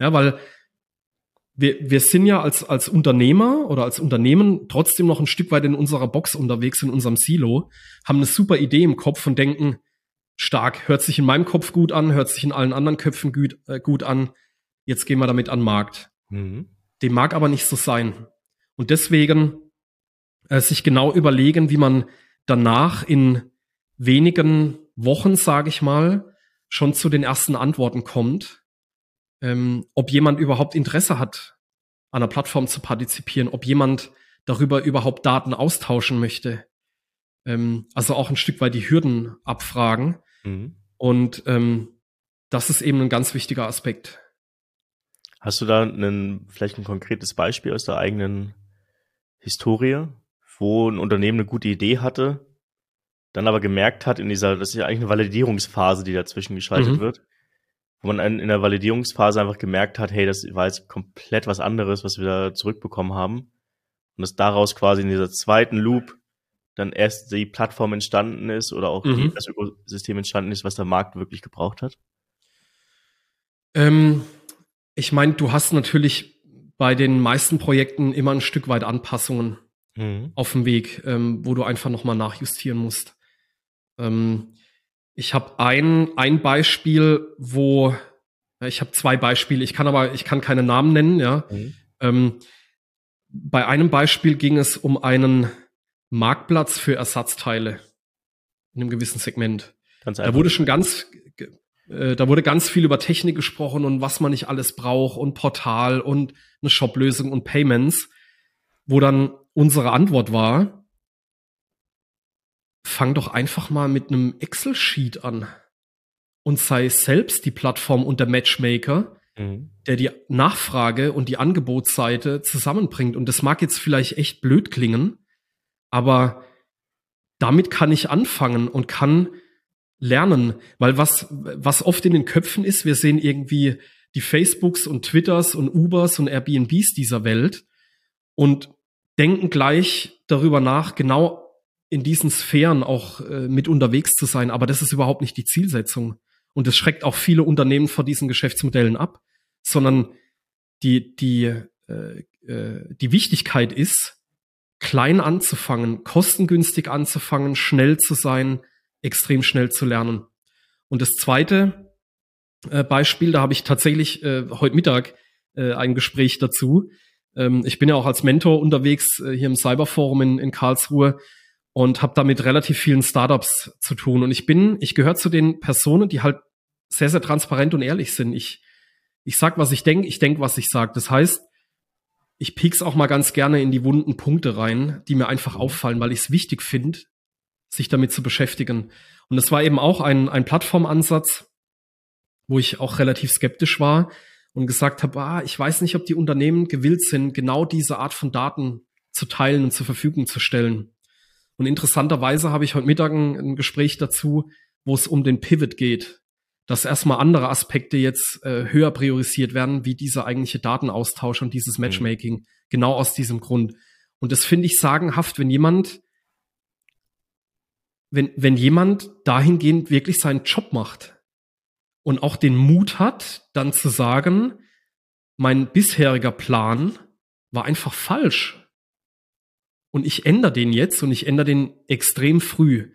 Ja, weil wir, wir sind ja als, als Unternehmer oder als Unternehmen trotzdem noch ein Stück weit in unserer Box unterwegs, in unserem Silo, haben eine super Idee im Kopf und denken, stark. Hört sich in meinem Kopf gut an, hört sich in allen anderen Köpfen gut, äh, gut an. Jetzt gehen wir damit an den Markt. Mhm. Dem mag aber nicht so sein. Und deswegen äh, sich genau überlegen, wie man danach in wenigen Wochen, sage ich mal, schon zu den ersten Antworten kommt, ähm, ob jemand überhaupt Interesse hat, an der Plattform zu partizipieren, ob jemand darüber überhaupt Daten austauschen möchte. Ähm, also auch ein Stück weit die Hürden abfragen. Mhm. Und ähm, das ist eben ein ganz wichtiger Aspekt. Hast du da einen, vielleicht ein konkretes Beispiel aus der eigenen Historie, wo ein Unternehmen eine gute Idee hatte, dann aber gemerkt hat in dieser, das ist ja eigentlich eine Validierungsphase, die dazwischen geschaltet mhm. wird, wo man in der Validierungsphase einfach gemerkt hat, hey, das war jetzt komplett was anderes, was wir da zurückbekommen haben. Und dass daraus quasi in dieser zweiten Loop dann erst die Plattform entstanden ist oder auch mhm. das Ökosystem entstanden ist, was der Markt wirklich gebraucht hat? Ähm, ich meine, du hast natürlich bei den meisten Projekten immer ein Stück weit Anpassungen mhm. auf dem Weg, ähm, wo du einfach nochmal nachjustieren musst. Ähm, ich habe ein, ein Beispiel, wo ich habe zwei Beispiele, ich kann aber, ich kann keine Namen nennen, ja. Mhm. Ähm, bei einem Beispiel ging es um einen Marktplatz für Ersatzteile in einem gewissen Segment. da wurde schon ganz, äh, da wurde ganz viel über Technik gesprochen und was man nicht alles braucht und Portal und eine Shop-Lösung und Payments, wo dann unsere Antwort war, fang doch einfach mal mit einem Excel-Sheet an und sei selbst die Plattform und der Matchmaker, mhm. der die Nachfrage und die Angebotsseite zusammenbringt. Und das mag jetzt vielleicht echt blöd klingen, aber damit kann ich anfangen und kann lernen, weil was, was oft in den Köpfen ist, wir sehen irgendwie die Facebooks und Twitters und Ubers und Airbnbs dieser Welt und denken gleich darüber nach, genau in diesen Sphären auch äh, mit unterwegs zu sein. Aber das ist überhaupt nicht die Zielsetzung. Und es schreckt auch viele Unternehmen vor diesen Geschäftsmodellen ab, sondern die, die, äh, äh, die Wichtigkeit ist, klein anzufangen, kostengünstig anzufangen, schnell zu sein, extrem schnell zu lernen. Und das zweite äh, Beispiel, da habe ich tatsächlich äh, heute Mittag äh, ein Gespräch dazu. Ähm, ich bin ja auch als Mentor unterwegs äh, hier im Cyberforum in, in Karlsruhe und habe damit relativ vielen Startups zu tun. Und ich bin, ich gehöre zu den Personen, die halt sehr, sehr transparent und ehrlich sind. Ich, ich sag, was ich denke, ich denke, was ich sage. Das heißt, ich piek's auch mal ganz gerne in die wunden Punkte rein, die mir einfach mhm. auffallen, weil ich es wichtig finde, sich damit zu beschäftigen. Und es war eben auch ein, ein Plattformansatz, wo ich auch relativ skeptisch war und gesagt habe, ah, ich weiß nicht, ob die Unternehmen gewillt sind, genau diese Art von Daten zu teilen und zur Verfügung zu stellen. Und interessanterweise habe ich heute Mittag ein, ein Gespräch dazu, wo es um den Pivot geht dass erstmal andere Aspekte jetzt äh, höher priorisiert werden, wie dieser eigentliche Datenaustausch und dieses mhm. Matchmaking. Mhm. Genau aus diesem Grund. Und das finde ich sagenhaft, wenn jemand, wenn, wenn jemand dahingehend wirklich seinen Job macht und auch den Mut hat, dann zu sagen, mein bisheriger Plan war einfach falsch. Und ich ändere den jetzt und ich ändere den extrem früh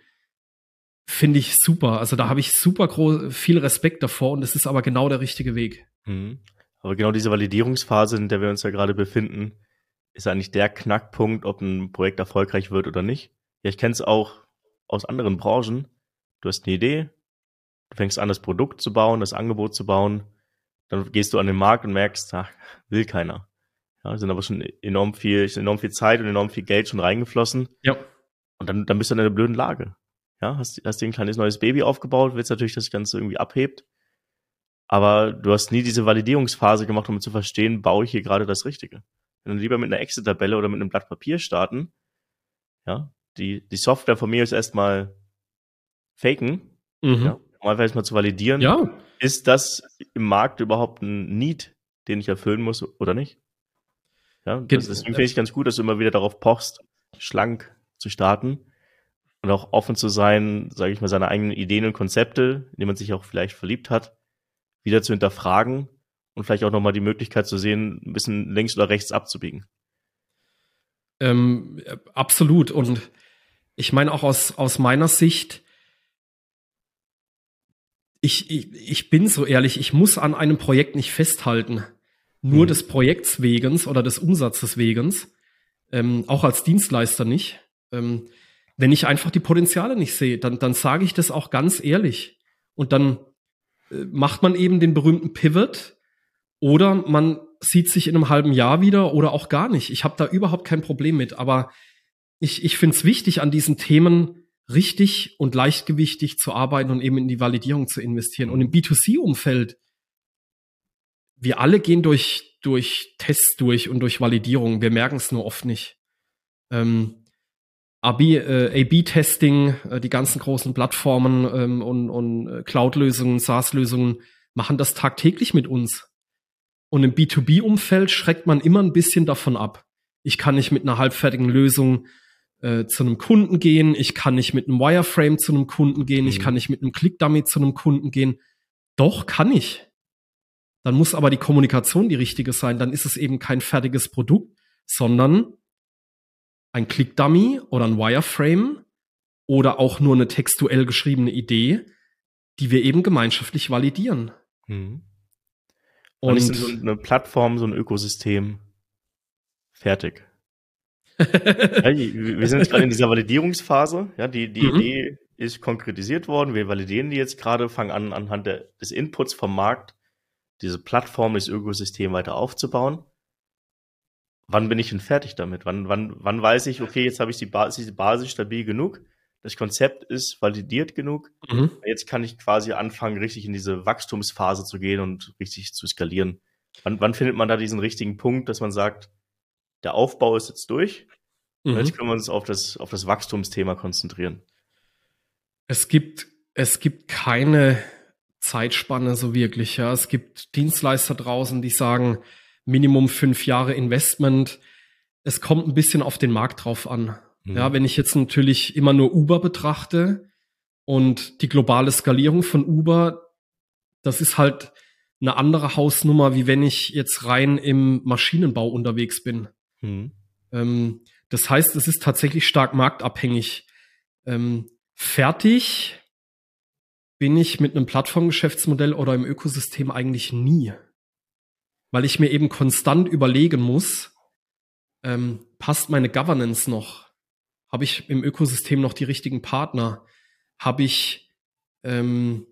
finde ich super. Also da habe ich super groß, viel Respekt davor und es ist aber genau der richtige Weg. Mhm. Aber genau diese Validierungsphase, in der wir uns ja gerade befinden, ist eigentlich der Knackpunkt, ob ein Projekt erfolgreich wird oder nicht. Ja, ich kenne es auch aus anderen Branchen. Du hast eine Idee, du fängst an, das Produkt zu bauen, das Angebot zu bauen, dann gehst du an den Markt und merkst, ach, will keiner. Ja, sind aber schon enorm viel, enorm viel Zeit und enorm viel Geld schon reingeflossen. Ja. Und dann, dann bist du in einer blöden Lage. Ja, hast, hast dir ein kleines neues Baby aufgebaut, willst natürlich, dass das Ganze irgendwie abhebt. Aber du hast nie diese Validierungsphase gemacht, um zu verstehen, baue ich hier gerade das Richtige. Wenn du lieber mit einer Excel-Tabelle oder mit einem Blatt Papier starten, ja, die, die Software von mir ist erstmal faken, mhm. ja, um einfach erstmal zu validieren, ja. ist das im Markt überhaupt ein Need, den ich erfüllen muss oder nicht? Ja, das, deswegen finde ich ganz gut, dass du immer wieder darauf pochst, schlank zu starten und auch offen zu sein, sage ich mal, seine eigenen Ideen und Konzepte, in die man sich auch vielleicht verliebt hat, wieder zu hinterfragen und vielleicht auch nochmal die Möglichkeit zu sehen, ein bisschen links oder rechts abzubiegen. Ähm, absolut. Und ich meine auch aus, aus meiner Sicht, ich, ich, ich bin so ehrlich, ich muss an einem Projekt nicht festhalten. Nur mhm. des Projekts wegens oder des Umsatzes wegens. Ähm, auch als Dienstleister nicht. Ähm, wenn ich einfach die Potenziale nicht sehe, dann, dann sage ich das auch ganz ehrlich. Und dann äh, macht man eben den berühmten Pivot oder man sieht sich in einem halben Jahr wieder oder auch gar nicht. Ich habe da überhaupt kein Problem mit. Aber ich, ich finde es wichtig, an diesen Themen richtig und leichtgewichtig zu arbeiten und eben in die Validierung zu investieren. Und im B2C-Umfeld, wir alle gehen durch, durch Tests durch und durch Validierung. Wir merken es nur oft nicht. Ähm, AB-Testing, äh, äh, die ganzen großen Plattformen ähm, und, und äh, Cloud-Lösungen, SaaS-Lösungen machen das tagtäglich mit uns. Und im B2B-Umfeld schreckt man immer ein bisschen davon ab. Ich kann nicht mit einer halbfertigen Lösung äh, zu einem Kunden gehen, ich kann nicht mit einem Wireframe zu einem Kunden gehen, mhm. ich kann nicht mit einem Click-Dummy zu einem Kunden gehen. Doch, kann ich. Dann muss aber die Kommunikation die richtige sein. Dann ist es eben kein fertiges Produkt, sondern ein Click-Dummy oder ein Wireframe oder auch nur eine textuell geschriebene Idee, die wir eben gemeinschaftlich validieren. Mhm. Und ist so eine Plattform, so ein Ökosystem fertig. Ja, wir sind jetzt gerade in dieser Validierungsphase. Ja, die, die mhm. Idee ist konkretisiert worden. Wir validieren die jetzt gerade, fangen an, anhand der, des Inputs vom Markt diese Plattform, das Ökosystem weiter aufzubauen. Wann bin ich denn fertig damit? Wann, wann, wann weiß ich, okay, jetzt habe ich die Basis, die Basis stabil genug, das Konzept ist validiert genug. Mhm. Jetzt kann ich quasi anfangen, richtig in diese Wachstumsphase zu gehen und richtig zu skalieren. Wann, wann findet man da diesen richtigen Punkt, dass man sagt, der Aufbau ist jetzt durch. Mhm. Jetzt können wir uns auf das, auf das Wachstumsthema konzentrieren. Es gibt, es gibt keine Zeitspanne so wirklich. Ja. Es gibt Dienstleister draußen, die sagen, Minimum fünf Jahre Investment. Es kommt ein bisschen auf den Markt drauf an. Mhm. Ja, wenn ich jetzt natürlich immer nur Uber betrachte und die globale Skalierung von Uber, das ist halt eine andere Hausnummer, wie wenn ich jetzt rein im Maschinenbau unterwegs bin. Mhm. Das heißt, es ist tatsächlich stark marktabhängig. Ähm, fertig bin ich mit einem Plattformgeschäftsmodell oder im Ökosystem eigentlich nie. Weil ich mir eben konstant überlegen muss, ähm, passt meine Governance noch? Habe ich im Ökosystem noch die richtigen Partner? Habe ich, ähm,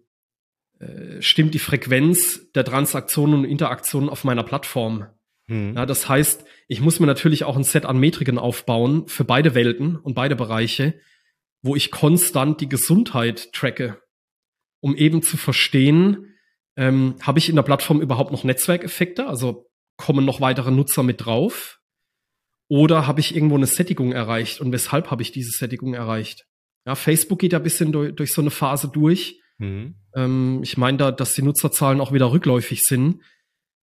äh, stimmt die Frequenz der Transaktionen und Interaktionen auf meiner Plattform? Hm. Ja, das heißt, ich muss mir natürlich auch ein Set an Metriken aufbauen für beide Welten und beide Bereiche, wo ich konstant die Gesundheit tracke, um eben zu verstehen, ähm, habe ich in der Plattform überhaupt noch Netzwerkeffekte, also kommen noch weitere Nutzer mit drauf? Oder habe ich irgendwo eine Sättigung erreicht und weshalb habe ich diese Sättigung erreicht? Ja, Facebook geht ja ein bisschen durch, durch so eine Phase durch. Mhm. Ähm, ich meine da, dass die Nutzerzahlen auch wieder rückläufig sind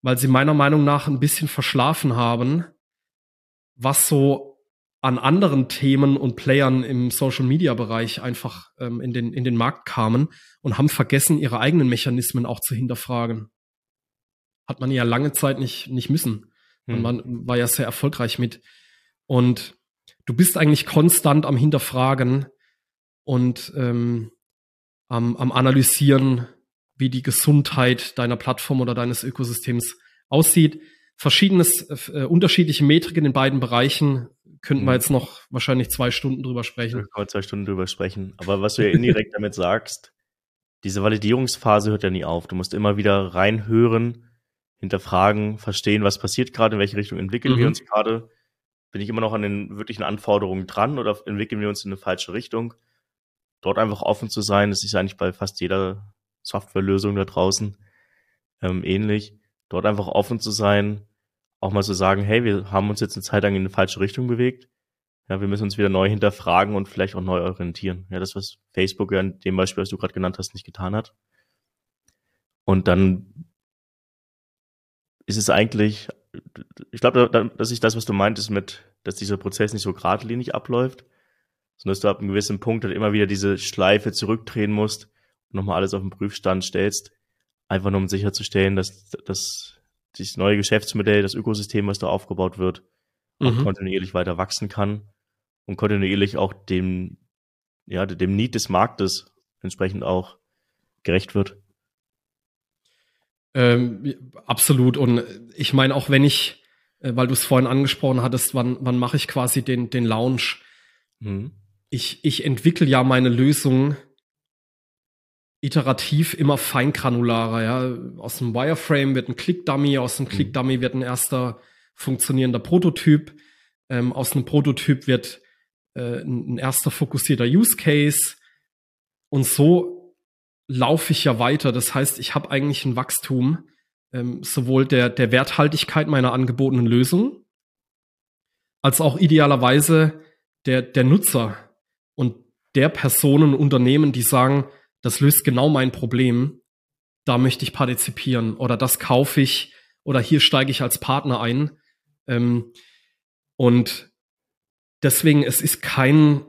weil sie meiner Meinung nach ein bisschen verschlafen haben, was so an anderen Themen und Playern im Social Media Bereich einfach ähm, in, den, in den Markt kamen und haben vergessen, ihre eigenen Mechanismen auch zu hinterfragen. Hat man ja lange Zeit nicht, nicht müssen. Hm. Man war ja sehr erfolgreich mit. Und du bist eigentlich konstant am Hinterfragen und ähm, am, am Analysieren, wie die Gesundheit deiner Plattform oder deines Ökosystems aussieht. Verschiedenes, äh, unterschiedliche Metriken in beiden Bereichen könnten wir mhm. jetzt noch wahrscheinlich zwei Stunden drüber sprechen. Wir können zwei Stunden drüber sprechen. Aber was du ja indirekt [LAUGHS] damit sagst, diese Validierungsphase hört ja nie auf. Du musst immer wieder reinhören, hinterfragen, verstehen, was passiert gerade, in welche Richtung entwickeln mhm. wir uns gerade. Bin ich immer noch an den wirklichen Anforderungen dran oder entwickeln wir uns in eine falsche Richtung? Dort einfach offen zu sein, das ist eigentlich bei fast jeder Softwarelösung da draußen ähm, ähnlich. Dort einfach offen zu sein, auch mal zu sagen, hey, wir haben uns jetzt eine Zeit lang in eine falsche Richtung bewegt. Ja, wir müssen uns wieder neu hinterfragen und vielleicht auch neu orientieren. Ja, das, was Facebook ja in dem Beispiel, was du gerade genannt hast, nicht getan hat. Und dann ist es eigentlich, ich glaube, das ist das, was du meintest mit, dass dieser Prozess nicht so geradlinig abläuft, sondern dass du ab einem gewissen Punkt halt immer wieder diese Schleife zurückdrehen musst nochmal alles auf den Prüfstand stellst, einfach nur um sicherzustellen, dass, dass dieses neue Geschäftsmodell, das Ökosystem, was da aufgebaut wird, mhm. kontinuierlich weiter wachsen kann und kontinuierlich auch dem, ja, dem Need des Marktes entsprechend auch gerecht wird. Ähm, absolut. Und ich meine, auch wenn ich, äh, weil du es vorhin angesprochen hattest, wann, wann mache ich quasi den, den Launch? Mhm. Ich, ich entwickle ja meine Lösung iterativ immer feingranularer. Ja. Aus dem Wireframe wird ein Click-Dummy, aus dem mhm. Click-Dummy wird ein erster funktionierender Prototyp. Ähm, aus einem Prototyp wird äh, ein erster fokussierter Use Case. Und so laufe ich ja weiter. Das heißt, ich habe eigentlich ein Wachstum ähm, sowohl der, der Werthaltigkeit meiner angebotenen Lösung als auch idealerweise der, der Nutzer und der Personen, Unternehmen, die sagen, das löst genau mein Problem, da möchte ich partizipieren oder das kaufe ich oder hier steige ich als Partner ein. Ähm, und deswegen, es ist kein,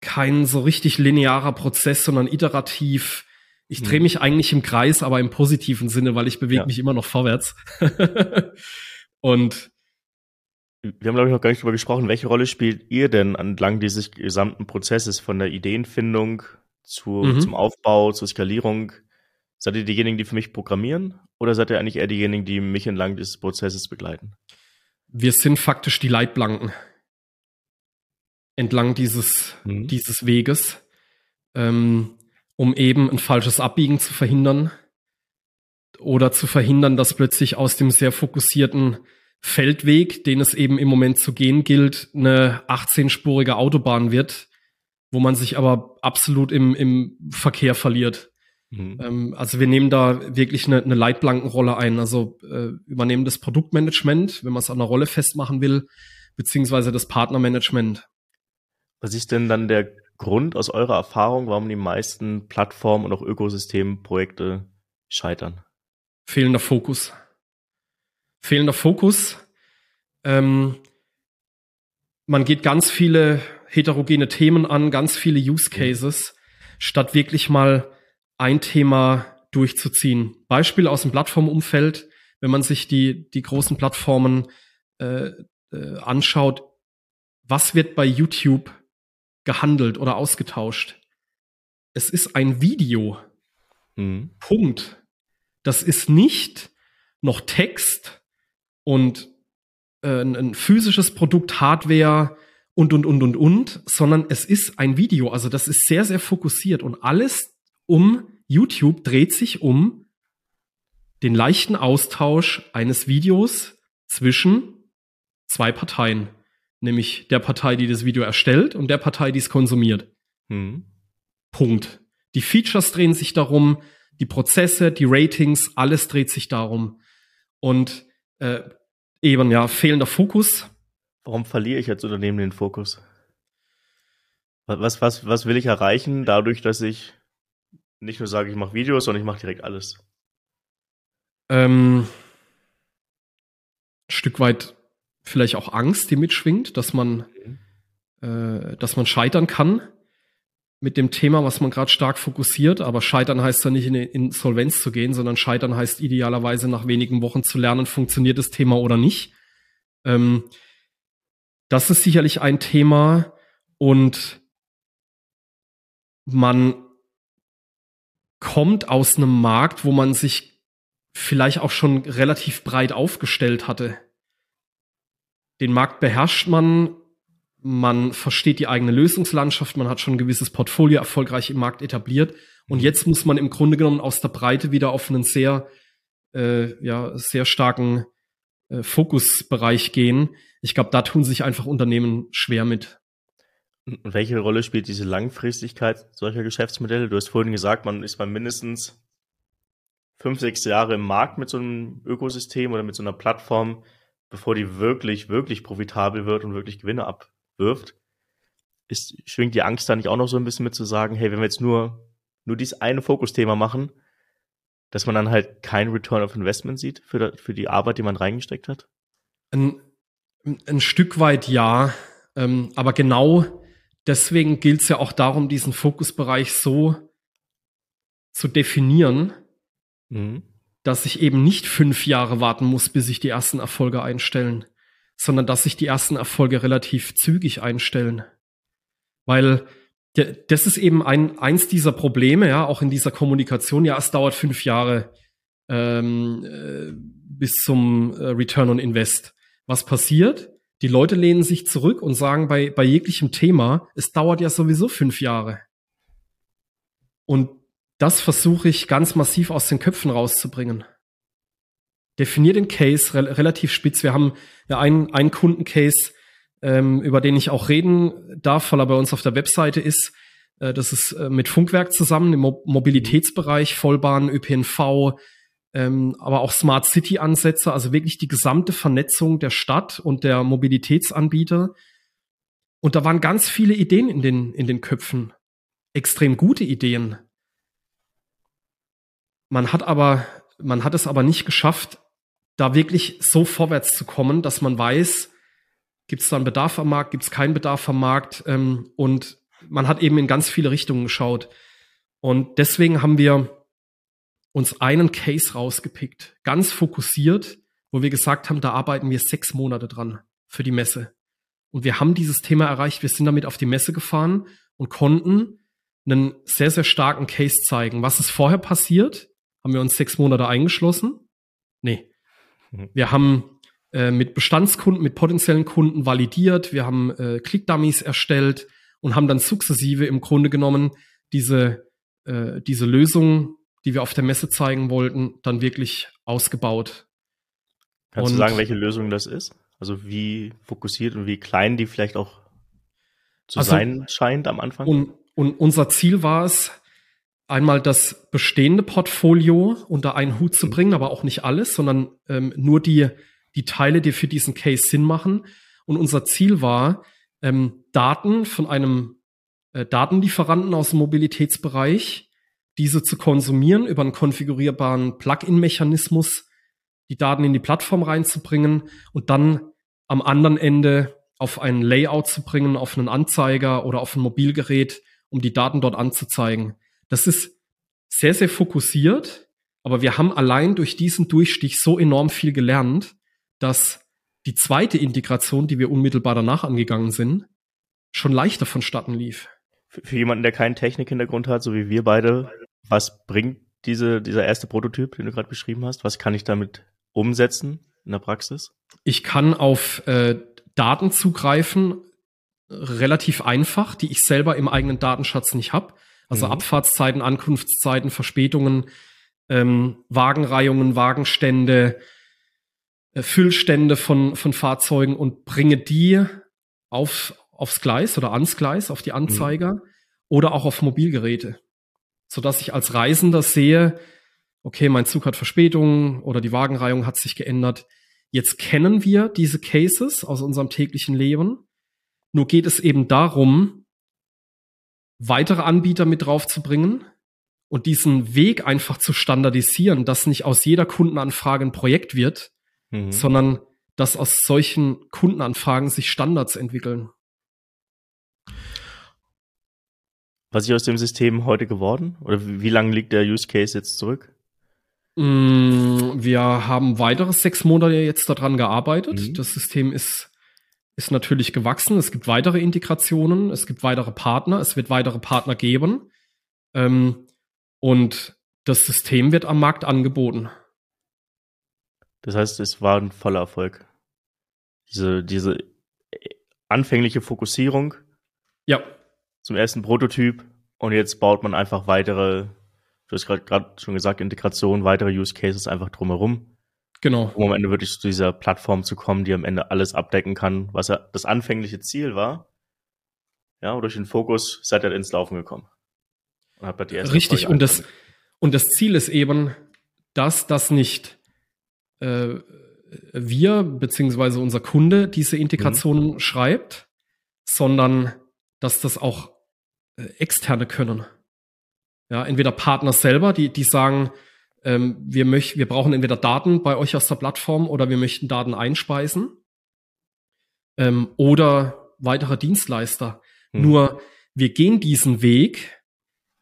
kein so richtig linearer Prozess, sondern iterativ. Ich drehe mhm. mich eigentlich im Kreis, aber im positiven Sinne, weil ich bewege ja. mich immer noch vorwärts. [LAUGHS] und wir haben, glaube ich, noch gar nicht darüber gesprochen. Welche Rolle spielt ihr denn entlang dieses gesamten Prozesses von der Ideenfindung zu, mhm. zum Aufbau, zur Skalierung? Seid ihr diejenigen, die für mich programmieren? Oder seid ihr eigentlich eher diejenigen, die mich entlang dieses Prozesses begleiten? Wir sind faktisch die Leitplanken entlang dieses, mhm. dieses Weges, ähm, um eben ein falsches Abbiegen zu verhindern oder zu verhindern, dass plötzlich aus dem sehr fokussierten Feldweg, den es eben im Moment zu gehen gilt, eine 18-spurige Autobahn wird, wo man sich aber absolut im, im Verkehr verliert. Mhm. Ähm, also wir nehmen da wirklich eine, eine Leitplankenrolle ein. Also äh, übernehmen das Produktmanagement, wenn man es an einer Rolle festmachen will, beziehungsweise das Partnermanagement. Was ist denn dann der Grund aus eurer Erfahrung, warum die meisten Plattformen und auch Ökosystemprojekte scheitern? Fehlender Fokus. Fehlender Fokus. Ähm, man geht ganz viele heterogene Themen an, ganz viele Use Cases, statt wirklich mal ein Thema durchzuziehen. Beispiel aus dem Plattformumfeld, wenn man sich die, die großen Plattformen äh, äh, anschaut, was wird bei YouTube gehandelt oder ausgetauscht. Es ist ein Video. Mhm. Punkt. Das ist nicht noch Text und äh, ein physisches Produkt, Hardware und, und, und, und, und, sondern es ist ein Video. Also das ist sehr, sehr fokussiert und alles um YouTube dreht sich um den leichten Austausch eines Videos zwischen zwei Parteien nämlich der Partei, die das Video erstellt und der Partei, die es konsumiert. Mhm. Punkt. Die Features drehen sich darum, die Prozesse, die Ratings, alles dreht sich darum. Und äh, eben ja, fehlender Fokus. Warum verliere ich als Unternehmen den Fokus? Was, was, was will ich erreichen, dadurch, dass ich nicht nur sage, ich mache Videos, sondern ich mache direkt alles? Ähm, ein Stück weit vielleicht auch Angst, die mitschwingt, dass man, äh, dass man scheitern kann mit dem Thema, was man gerade stark fokussiert. Aber scheitern heißt ja nicht in Insolvenz zu gehen, sondern scheitern heißt idealerweise nach wenigen Wochen zu lernen, funktioniert das Thema oder nicht. Ähm, das ist sicherlich ein Thema und man kommt aus einem Markt, wo man sich vielleicht auch schon relativ breit aufgestellt hatte den Markt beherrscht man, man versteht die eigene Lösungslandschaft, man hat schon ein gewisses Portfolio erfolgreich im Markt etabliert und mhm. jetzt muss man im Grunde genommen aus der Breite wieder auf einen sehr, äh, ja, sehr starken äh, Fokusbereich gehen. Ich glaube, da tun sich einfach Unternehmen schwer mit. Und welche Rolle spielt diese Langfristigkeit solcher Geschäftsmodelle? Du hast vorhin gesagt, man ist mal mindestens fünf, sechs Jahre im Markt mit so einem Ökosystem oder mit so einer Plattform bevor die wirklich, wirklich profitabel wird und wirklich Gewinne abwirft, ist, schwingt die Angst da nicht auch noch so ein bisschen mit zu sagen, hey, wenn wir jetzt nur, nur dieses eine Fokusthema machen, dass man dann halt kein Return of Investment sieht für, für die Arbeit, die man reingesteckt hat? Ein, ein Stück weit ja, ähm, aber genau deswegen gilt es ja auch darum, diesen Fokusbereich so zu definieren, mhm dass ich eben nicht fünf Jahre warten muss, bis sich die ersten Erfolge einstellen, sondern dass sich die ersten Erfolge relativ zügig einstellen. Weil das ist eben ein, eins dieser Probleme, ja, auch in dieser Kommunikation. Ja, es dauert fünf Jahre. ähm, äh, bis zum äh, Return on Invest. Was passiert? Die Leute lehnen sich zurück und sagen bei, bei jeglichem Thema, es dauert ja sowieso fünf Jahre. Und das versuche ich ganz massiv aus den Köpfen rauszubringen. Definier den Case re relativ spitz. Wir haben ja einen, einen Kundencase, ähm, über den ich auch reden darf, weil er bei uns auf der Webseite ist. Äh, das ist äh, mit Funkwerk zusammen im Mo Mobilitätsbereich, Vollbahn, ÖPNV, ähm, aber auch Smart City Ansätze, also wirklich die gesamte Vernetzung der Stadt und der Mobilitätsanbieter. Und da waren ganz viele Ideen in den, in den Köpfen. Extrem gute Ideen. Man hat aber, man hat es aber nicht geschafft, da wirklich so vorwärts zu kommen, dass man weiß, gibt es da einen Bedarf am Markt, gibt es keinen Bedarf am Markt ähm, und man hat eben in ganz viele Richtungen geschaut. Und deswegen haben wir uns einen Case rausgepickt, ganz fokussiert, wo wir gesagt haben, da arbeiten wir sechs Monate dran für die Messe. Und wir haben dieses Thema erreicht. Wir sind damit auf die Messe gefahren und konnten einen sehr, sehr starken Case zeigen. Was ist vorher passiert? Haben wir uns sechs Monate eingeschlossen? Nee. Mhm. Wir haben äh, mit Bestandskunden, mit potenziellen Kunden validiert. Wir haben äh, Click-Dummies erstellt und haben dann sukzessive im Grunde genommen diese, äh, diese Lösung die wir auf der Messe zeigen wollten, dann wirklich ausgebaut. Kannst und, du sagen, welche Lösung das ist? Also wie fokussiert und wie klein die vielleicht auch zu also, sein scheint am Anfang? Und, und unser Ziel war es, einmal das bestehende Portfolio unter einen Hut zu mhm. bringen, aber auch nicht alles, sondern ähm, nur die, die Teile, die für diesen Case Sinn machen. Und unser Ziel war, ähm, Daten von einem äh, Datenlieferanten aus dem Mobilitätsbereich diese zu konsumieren, über einen konfigurierbaren Plugin-Mechanismus die Daten in die Plattform reinzubringen und dann am anderen Ende auf ein Layout zu bringen, auf einen Anzeiger oder auf ein Mobilgerät, um die Daten dort anzuzeigen. Das ist sehr, sehr fokussiert, aber wir haben allein durch diesen Durchstich so enorm viel gelernt, dass die zweite Integration, die wir unmittelbar danach angegangen sind, schon leichter vonstatten lief. Für jemanden, der keinen Technikhintergrund hat, so wie wir beide, was bringt diese, dieser erste Prototyp, den du gerade beschrieben hast? Was kann ich damit umsetzen in der Praxis? Ich kann auf äh, Daten zugreifen, relativ einfach, die ich selber im eigenen Datenschatz nicht habe. Also mhm. Abfahrtszeiten, Ankunftszeiten, Verspätungen, ähm, Wagenreihungen, Wagenstände, äh, Füllstände von, von Fahrzeugen und bringe die auf, aufs Gleis oder ans Gleis, auf die Anzeiger mhm. oder auch auf Mobilgeräte so dass ich als Reisender sehe, okay, mein Zug hat Verspätung oder die Wagenreihung hat sich geändert. Jetzt kennen wir diese Cases aus unserem täglichen Leben. Nur geht es eben darum, weitere Anbieter mit draufzubringen und diesen Weg einfach zu standardisieren, dass nicht aus jeder Kundenanfrage ein Projekt wird, mhm. sondern dass aus solchen Kundenanfragen sich Standards entwickeln. Was ist aus dem System heute geworden? Oder wie, wie lange liegt der Use Case jetzt zurück? Mm, wir haben weitere sechs Monate jetzt daran gearbeitet. Mhm. Das System ist, ist natürlich gewachsen. Es gibt weitere Integrationen, es gibt weitere Partner, es wird weitere Partner geben. Ähm, und das System wird am Markt angeboten. Das heißt, es war ein voller Erfolg. Diese, diese anfängliche Fokussierung. Ja zum ersten Prototyp und jetzt baut man einfach weitere, du hast gerade schon gesagt, Integration, weitere Use Cases einfach drumherum. Genau. Um am Ende wirklich zu dieser Plattform zu kommen, die am Ende alles abdecken kann, was ja das anfängliche Ziel war. Ja, und durch den Fokus seid ihr ins Laufen gekommen. Und habt halt die erste Richtig, und das, und das Ziel ist eben, dass das nicht äh, wir beziehungsweise unser Kunde diese Integrationen mhm. schreibt, sondern dass das auch äh, externe können. Ja, entweder Partner selber, die, die sagen, ähm, wir möchten, wir brauchen entweder Daten bei euch aus der Plattform oder wir möchten Daten einspeisen. Ähm, oder weitere Dienstleister. Hm. Nur wir gehen diesen Weg,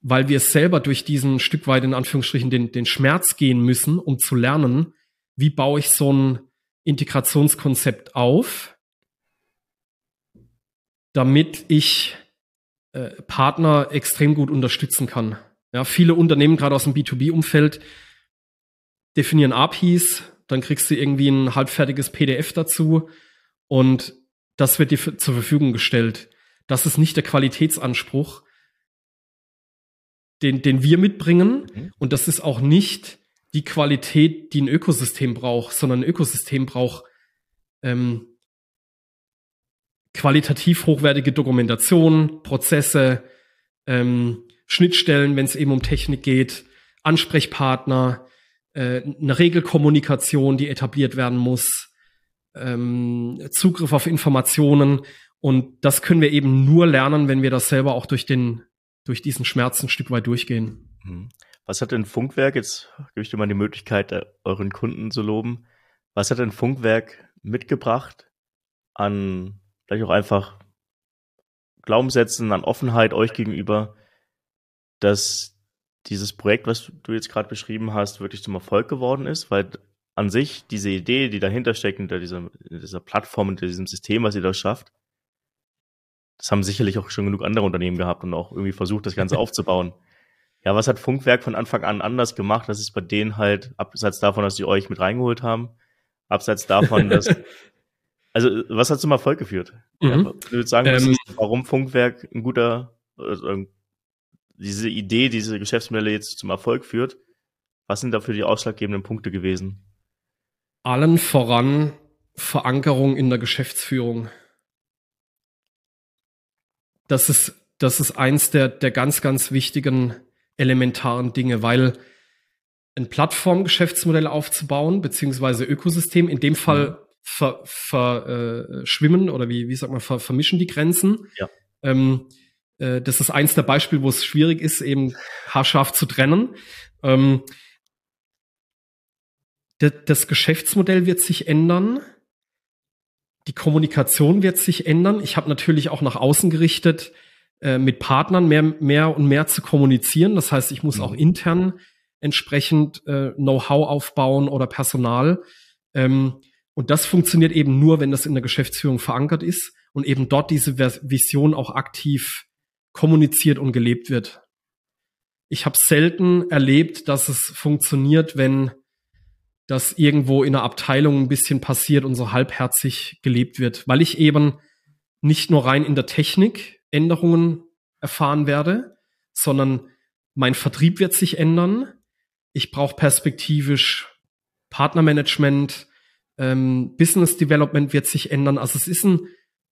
weil wir selber durch diesen Stück weit in Anführungsstrichen den, den Schmerz gehen müssen, um zu lernen, wie baue ich so ein Integrationskonzept auf, damit ich äh, Partner extrem gut unterstützen kann. Ja, viele Unternehmen, gerade aus dem B2B-Umfeld, definieren APIs, dann kriegst du irgendwie ein halbfertiges PDF dazu und das wird dir zur Verfügung gestellt. Das ist nicht der Qualitätsanspruch, den, den wir mitbringen. Mhm. Und das ist auch nicht die Qualität, die ein Ökosystem braucht, sondern ein Ökosystem braucht ähm, qualitativ hochwertige Dokumentation, Prozesse, ähm, Schnittstellen, wenn es eben um Technik geht, Ansprechpartner, äh, eine Regelkommunikation, die etabliert werden muss, ähm, Zugriff auf Informationen. Und das können wir eben nur lernen, wenn wir das selber auch durch den, durch diesen Schmerz ein Stück weit durchgehen. Mhm. Was hat denn Funkwerk, jetzt gebe ich dir mal die Möglichkeit, äh, euren Kunden zu loben, was hat denn Funkwerk mitgebracht an vielleicht auch einfach Glaubenssätzen, an Offenheit euch gegenüber, dass dieses Projekt, was du jetzt gerade beschrieben hast, wirklich zum Erfolg geworden ist, weil an sich diese Idee, die dahinter steckt, hinter dieser, dieser Plattform, hinter diesem System, was ihr da schafft, das haben sicherlich auch schon genug andere Unternehmen gehabt und auch irgendwie versucht, das Ganze [LAUGHS] aufzubauen. Ja, was hat Funkwerk von Anfang an anders gemacht? Das ist bei denen halt, abseits davon, dass sie euch mit reingeholt haben, abseits davon, dass, [LAUGHS] also was hat zum Erfolg geführt? Mhm. Ja, ich würde sagen, ähm, warum Funkwerk ein guter, also diese Idee, diese Geschäftsmodelle jetzt zum Erfolg führt. Was sind dafür die ausschlaggebenden Punkte gewesen? Allen voran Verankerung in der Geschäftsführung. Das ist, das ist eins der, der ganz, ganz wichtigen elementaren Dinge, weil ein Plattformgeschäftsmodell aufzubauen, beziehungsweise Ökosystem, in dem Fall mhm. Verschwimmen ver, äh, oder wie, wie sagt man, ver, vermischen die Grenzen. Ja. Ähm, äh, das ist eins der Beispiele, wo es schwierig ist, eben haarscharf zu trennen. Ähm, das Geschäftsmodell wird sich ändern. Die Kommunikation wird sich ändern. Ich habe natürlich auch nach außen gerichtet, äh, mit Partnern mehr, mehr und mehr zu kommunizieren. Das heißt, ich muss mhm. auch intern entsprechend äh, Know-how aufbauen oder Personal. Ähm, und das funktioniert eben nur, wenn das in der Geschäftsführung verankert ist und eben dort diese Vision auch aktiv kommuniziert und gelebt wird. Ich habe selten erlebt, dass es funktioniert, wenn das irgendwo in einer Abteilung ein bisschen passiert und so halbherzig gelebt wird, weil ich eben nicht nur rein in der Technik Änderungen erfahren werde, sondern mein Vertrieb wird sich ändern. Ich brauche perspektivisch Partnermanagement, ähm, Business Development wird sich ändern. Also es ist ein,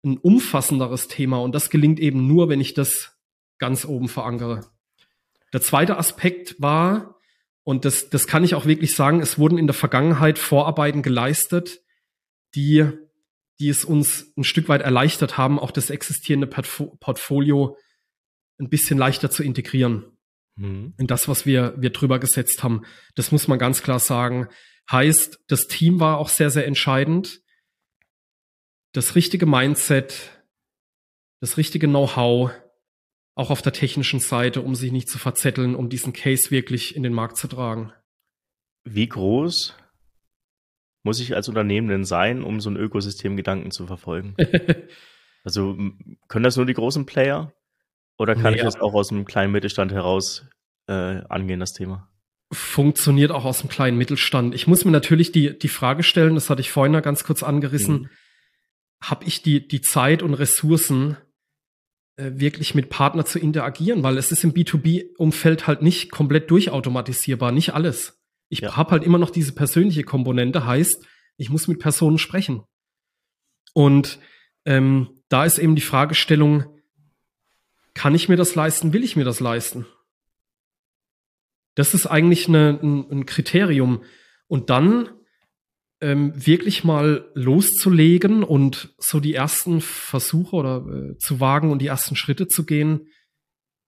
ein umfassenderes Thema und das gelingt eben nur, wenn ich das ganz oben verankere. Der zweite Aspekt war, und das, das kann ich auch wirklich sagen, es wurden in der Vergangenheit Vorarbeiten geleistet, die, die es uns ein Stück weit erleichtert haben, auch das existierende Portfolio ein bisschen leichter zu integrieren. Mhm. In das, was wir, wir drüber gesetzt haben. Das muss man ganz klar sagen. Heißt, das Team war auch sehr, sehr entscheidend. Das richtige Mindset, das richtige Know-how, auch auf der technischen Seite, um sich nicht zu verzetteln, um diesen Case wirklich in den Markt zu tragen. Wie groß muss ich als Unternehmen denn sein, um so ein Ökosystem-Gedanken zu verfolgen? [LAUGHS] also können das nur die großen Player oder kann nee, ich das auch aus einem kleinen Mittelstand heraus äh, angehen, das Thema? Funktioniert auch aus dem kleinen Mittelstand. Ich muss mir natürlich die, die Frage stellen, das hatte ich vorhin ganz kurz angerissen, mhm. habe ich die, die Zeit und Ressourcen, äh, wirklich mit Partner zu interagieren, weil es ist im B2B-Umfeld halt nicht komplett durchautomatisierbar, nicht alles. Ich ja. habe halt immer noch diese persönliche Komponente, heißt, ich muss mit Personen sprechen. Und ähm, da ist eben die Fragestellung, kann ich mir das leisten, will ich mir das leisten? Das ist eigentlich eine, ein, ein Kriterium. Und dann ähm, wirklich mal loszulegen und so die ersten Versuche oder äh, zu wagen und die ersten Schritte zu gehen,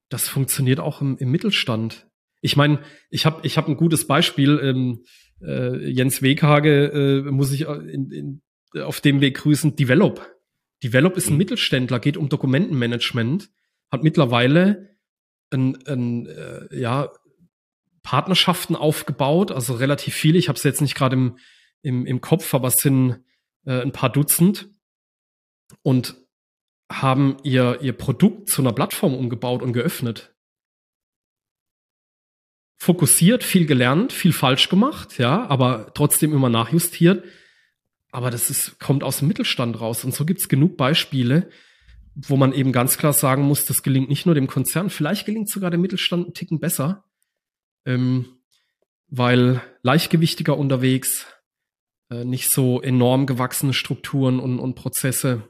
das funktioniert auch im, im Mittelstand. Ich meine, ich habe ich hab ein gutes Beispiel. Ähm, äh, Jens Weghage äh, muss ich äh, in, in, auf dem Weg grüßen. Develop. Develop ist ein mhm. Mittelständler, geht um Dokumentenmanagement, hat mittlerweile ein, ein äh, ja, Partnerschaften aufgebaut, also relativ viele. Ich habe es jetzt nicht gerade im, im, im Kopf, aber es sind äh, ein paar Dutzend und haben ihr, ihr Produkt zu einer Plattform umgebaut und geöffnet. fokussiert, viel gelernt, viel falsch gemacht, ja, aber trotzdem immer nachjustiert. Aber das ist, kommt aus dem Mittelstand raus. Und so gibt's genug Beispiele, wo man eben ganz klar sagen muss, das gelingt nicht nur dem Konzern, vielleicht gelingt sogar dem Mittelstand einen Ticken besser, ähm, weil leichtgewichtiger unterwegs, äh, nicht so enorm gewachsene Strukturen und, und Prozesse.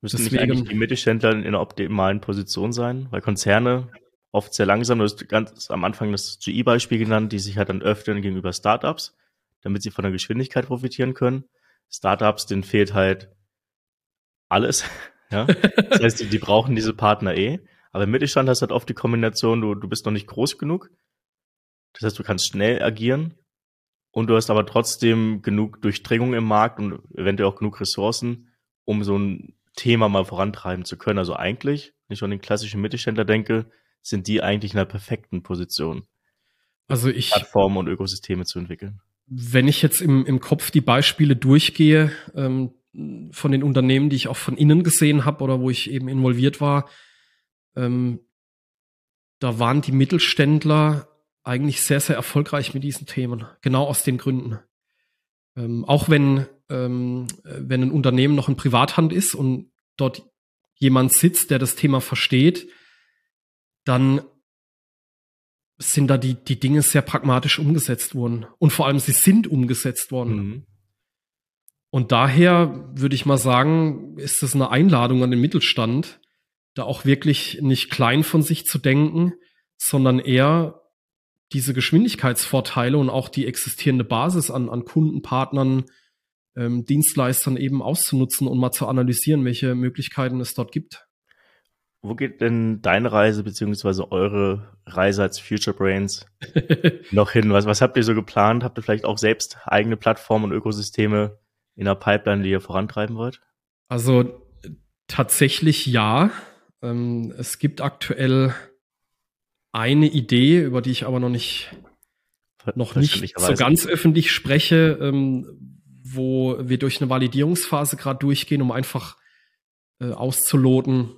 Müssen Deswegen, nicht eigentlich die Mittelständler in einer optimalen Position sein? Weil Konzerne oft sehr langsam, du hast ganz am Anfang das GE-Beispiel genannt, die sich halt dann öffnen gegenüber Startups, damit sie von der Geschwindigkeit profitieren können. Startups, denen fehlt halt alles. [LAUGHS] Ja? Das heißt, die, die brauchen diese Partner eh. Aber im Mittelstand hast du halt oft die Kombination, du, du bist noch nicht groß genug. Das heißt, du kannst schnell agieren und du hast aber trotzdem genug Durchdringung im Markt und eventuell auch genug Ressourcen, um so ein Thema mal vorantreiben zu können. Also eigentlich, wenn ich an den klassischen Mittelständler denke, sind die eigentlich in einer perfekten Position. Also ich. Plattformen und Ökosysteme zu entwickeln. Wenn ich jetzt im, im Kopf die Beispiele durchgehe, ähm, von den Unternehmen, die ich auch von innen gesehen habe oder wo ich eben involviert war, ähm, da waren die Mittelständler eigentlich sehr, sehr erfolgreich mit diesen Themen. Genau aus den Gründen. Ähm, auch wenn, ähm, wenn ein Unternehmen noch in Privathand ist und dort jemand sitzt, der das Thema versteht, dann sind da die, die Dinge sehr pragmatisch umgesetzt worden. Und vor allem, sie sind umgesetzt worden. Mhm. Und daher würde ich mal sagen, ist es eine Einladung an den Mittelstand, da auch wirklich nicht klein von sich zu denken, sondern eher diese Geschwindigkeitsvorteile und auch die existierende Basis an, an Kundenpartnern, ähm, Dienstleistern eben auszunutzen und mal zu analysieren, welche Möglichkeiten es dort gibt. Wo geht denn deine Reise beziehungsweise eure Reise als Future Brains [LAUGHS] noch hin? Was, was habt ihr so geplant? Habt ihr vielleicht auch selbst eigene Plattformen und Ökosysteme in der Pipeline, die ihr vorantreiben wollt? Also tatsächlich ja. Ähm, es gibt aktuell eine Idee, über die ich aber noch nicht noch nicht so ganz öffentlich spreche, ähm, wo wir durch eine Validierungsphase gerade durchgehen, um einfach äh, auszuloten,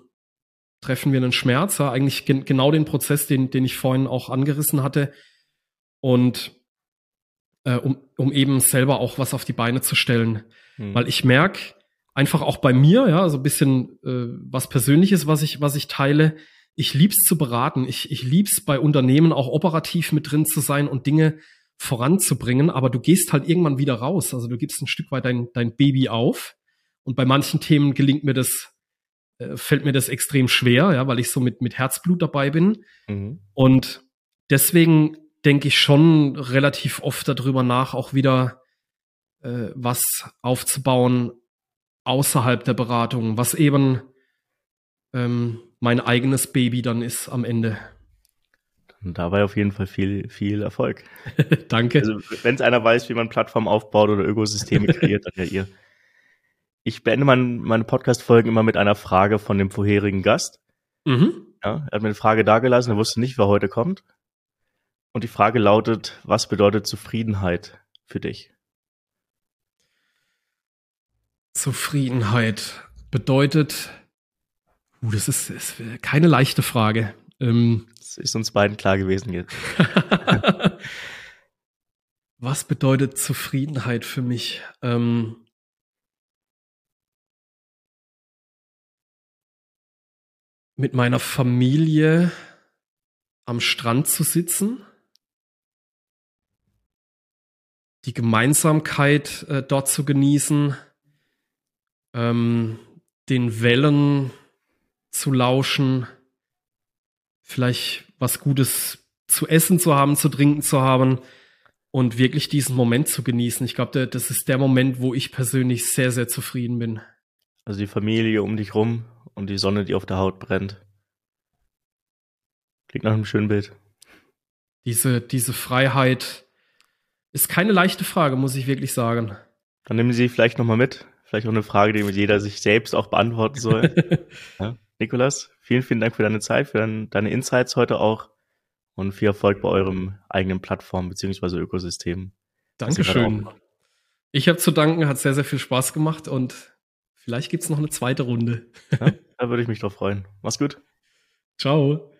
treffen wir einen Schmerz, ja, eigentlich gen genau den Prozess, den, den ich vorhin auch angerissen hatte. Und äh, um, um eben selber auch was auf die Beine zu stellen. Mhm. Weil ich merke, einfach auch bei mir, ja, so ein bisschen äh, was Persönliches, was ich, was ich teile. Ich lieb's zu beraten. Ich, ich lieb's bei Unternehmen auch operativ mit drin zu sein und Dinge voranzubringen, aber du gehst halt irgendwann wieder raus. Also du gibst ein Stück weit dein, dein Baby auf. Und bei manchen Themen gelingt mir das, äh, fällt mir das extrem schwer, ja, weil ich so mit, mit Herzblut dabei bin. Mhm. Und deswegen denke ich schon relativ oft darüber nach, auch wieder äh, was aufzubauen außerhalb der Beratung, was eben ähm, mein eigenes Baby dann ist am Ende. Und dabei auf jeden Fall viel, viel Erfolg. [LAUGHS] Danke. Also, wenn es einer weiß, wie man Plattformen aufbaut oder Ökosysteme [LAUGHS] kreiert, dann ja ihr. Ich beende mein, meine Podcast-Folgen immer mit einer Frage von dem vorherigen Gast. Mhm. Ja, er hat mir eine Frage dagelassen, er wusste nicht, wer heute kommt. Und die Frage lautet, was bedeutet Zufriedenheit für dich? Zufriedenheit bedeutet, uh, das ist, ist keine leichte Frage. Ähm, das ist uns beiden klar gewesen jetzt. [LAUGHS] was bedeutet Zufriedenheit für mich? Ähm, mit meiner Familie am Strand zu sitzen die Gemeinsamkeit äh, dort zu genießen, ähm, den Wellen zu lauschen, vielleicht was Gutes zu essen zu haben, zu trinken zu haben und wirklich diesen Moment zu genießen. Ich glaube, das ist der Moment, wo ich persönlich sehr, sehr zufrieden bin. Also die Familie um dich rum und die Sonne, die auf der Haut brennt. Klingt nach einem schönen Bild. Diese, diese Freiheit, ist keine leichte Frage, muss ich wirklich sagen. Dann nehmen Sie vielleicht nochmal mit. Vielleicht auch eine Frage, die jeder sich selbst auch beantworten soll. [LAUGHS] ja. Nikolas, vielen, vielen Dank für deine Zeit, für deine, deine Insights heute auch und viel Erfolg bei eurem eigenen Plattform bzw. Ökosystem. Dankeschön. Ich habe zu danken, hat sehr, sehr viel Spaß gemacht und vielleicht gibt es noch eine zweite Runde. ja, [LAUGHS] da würde ich mich drauf freuen. Mach's gut. Ciao.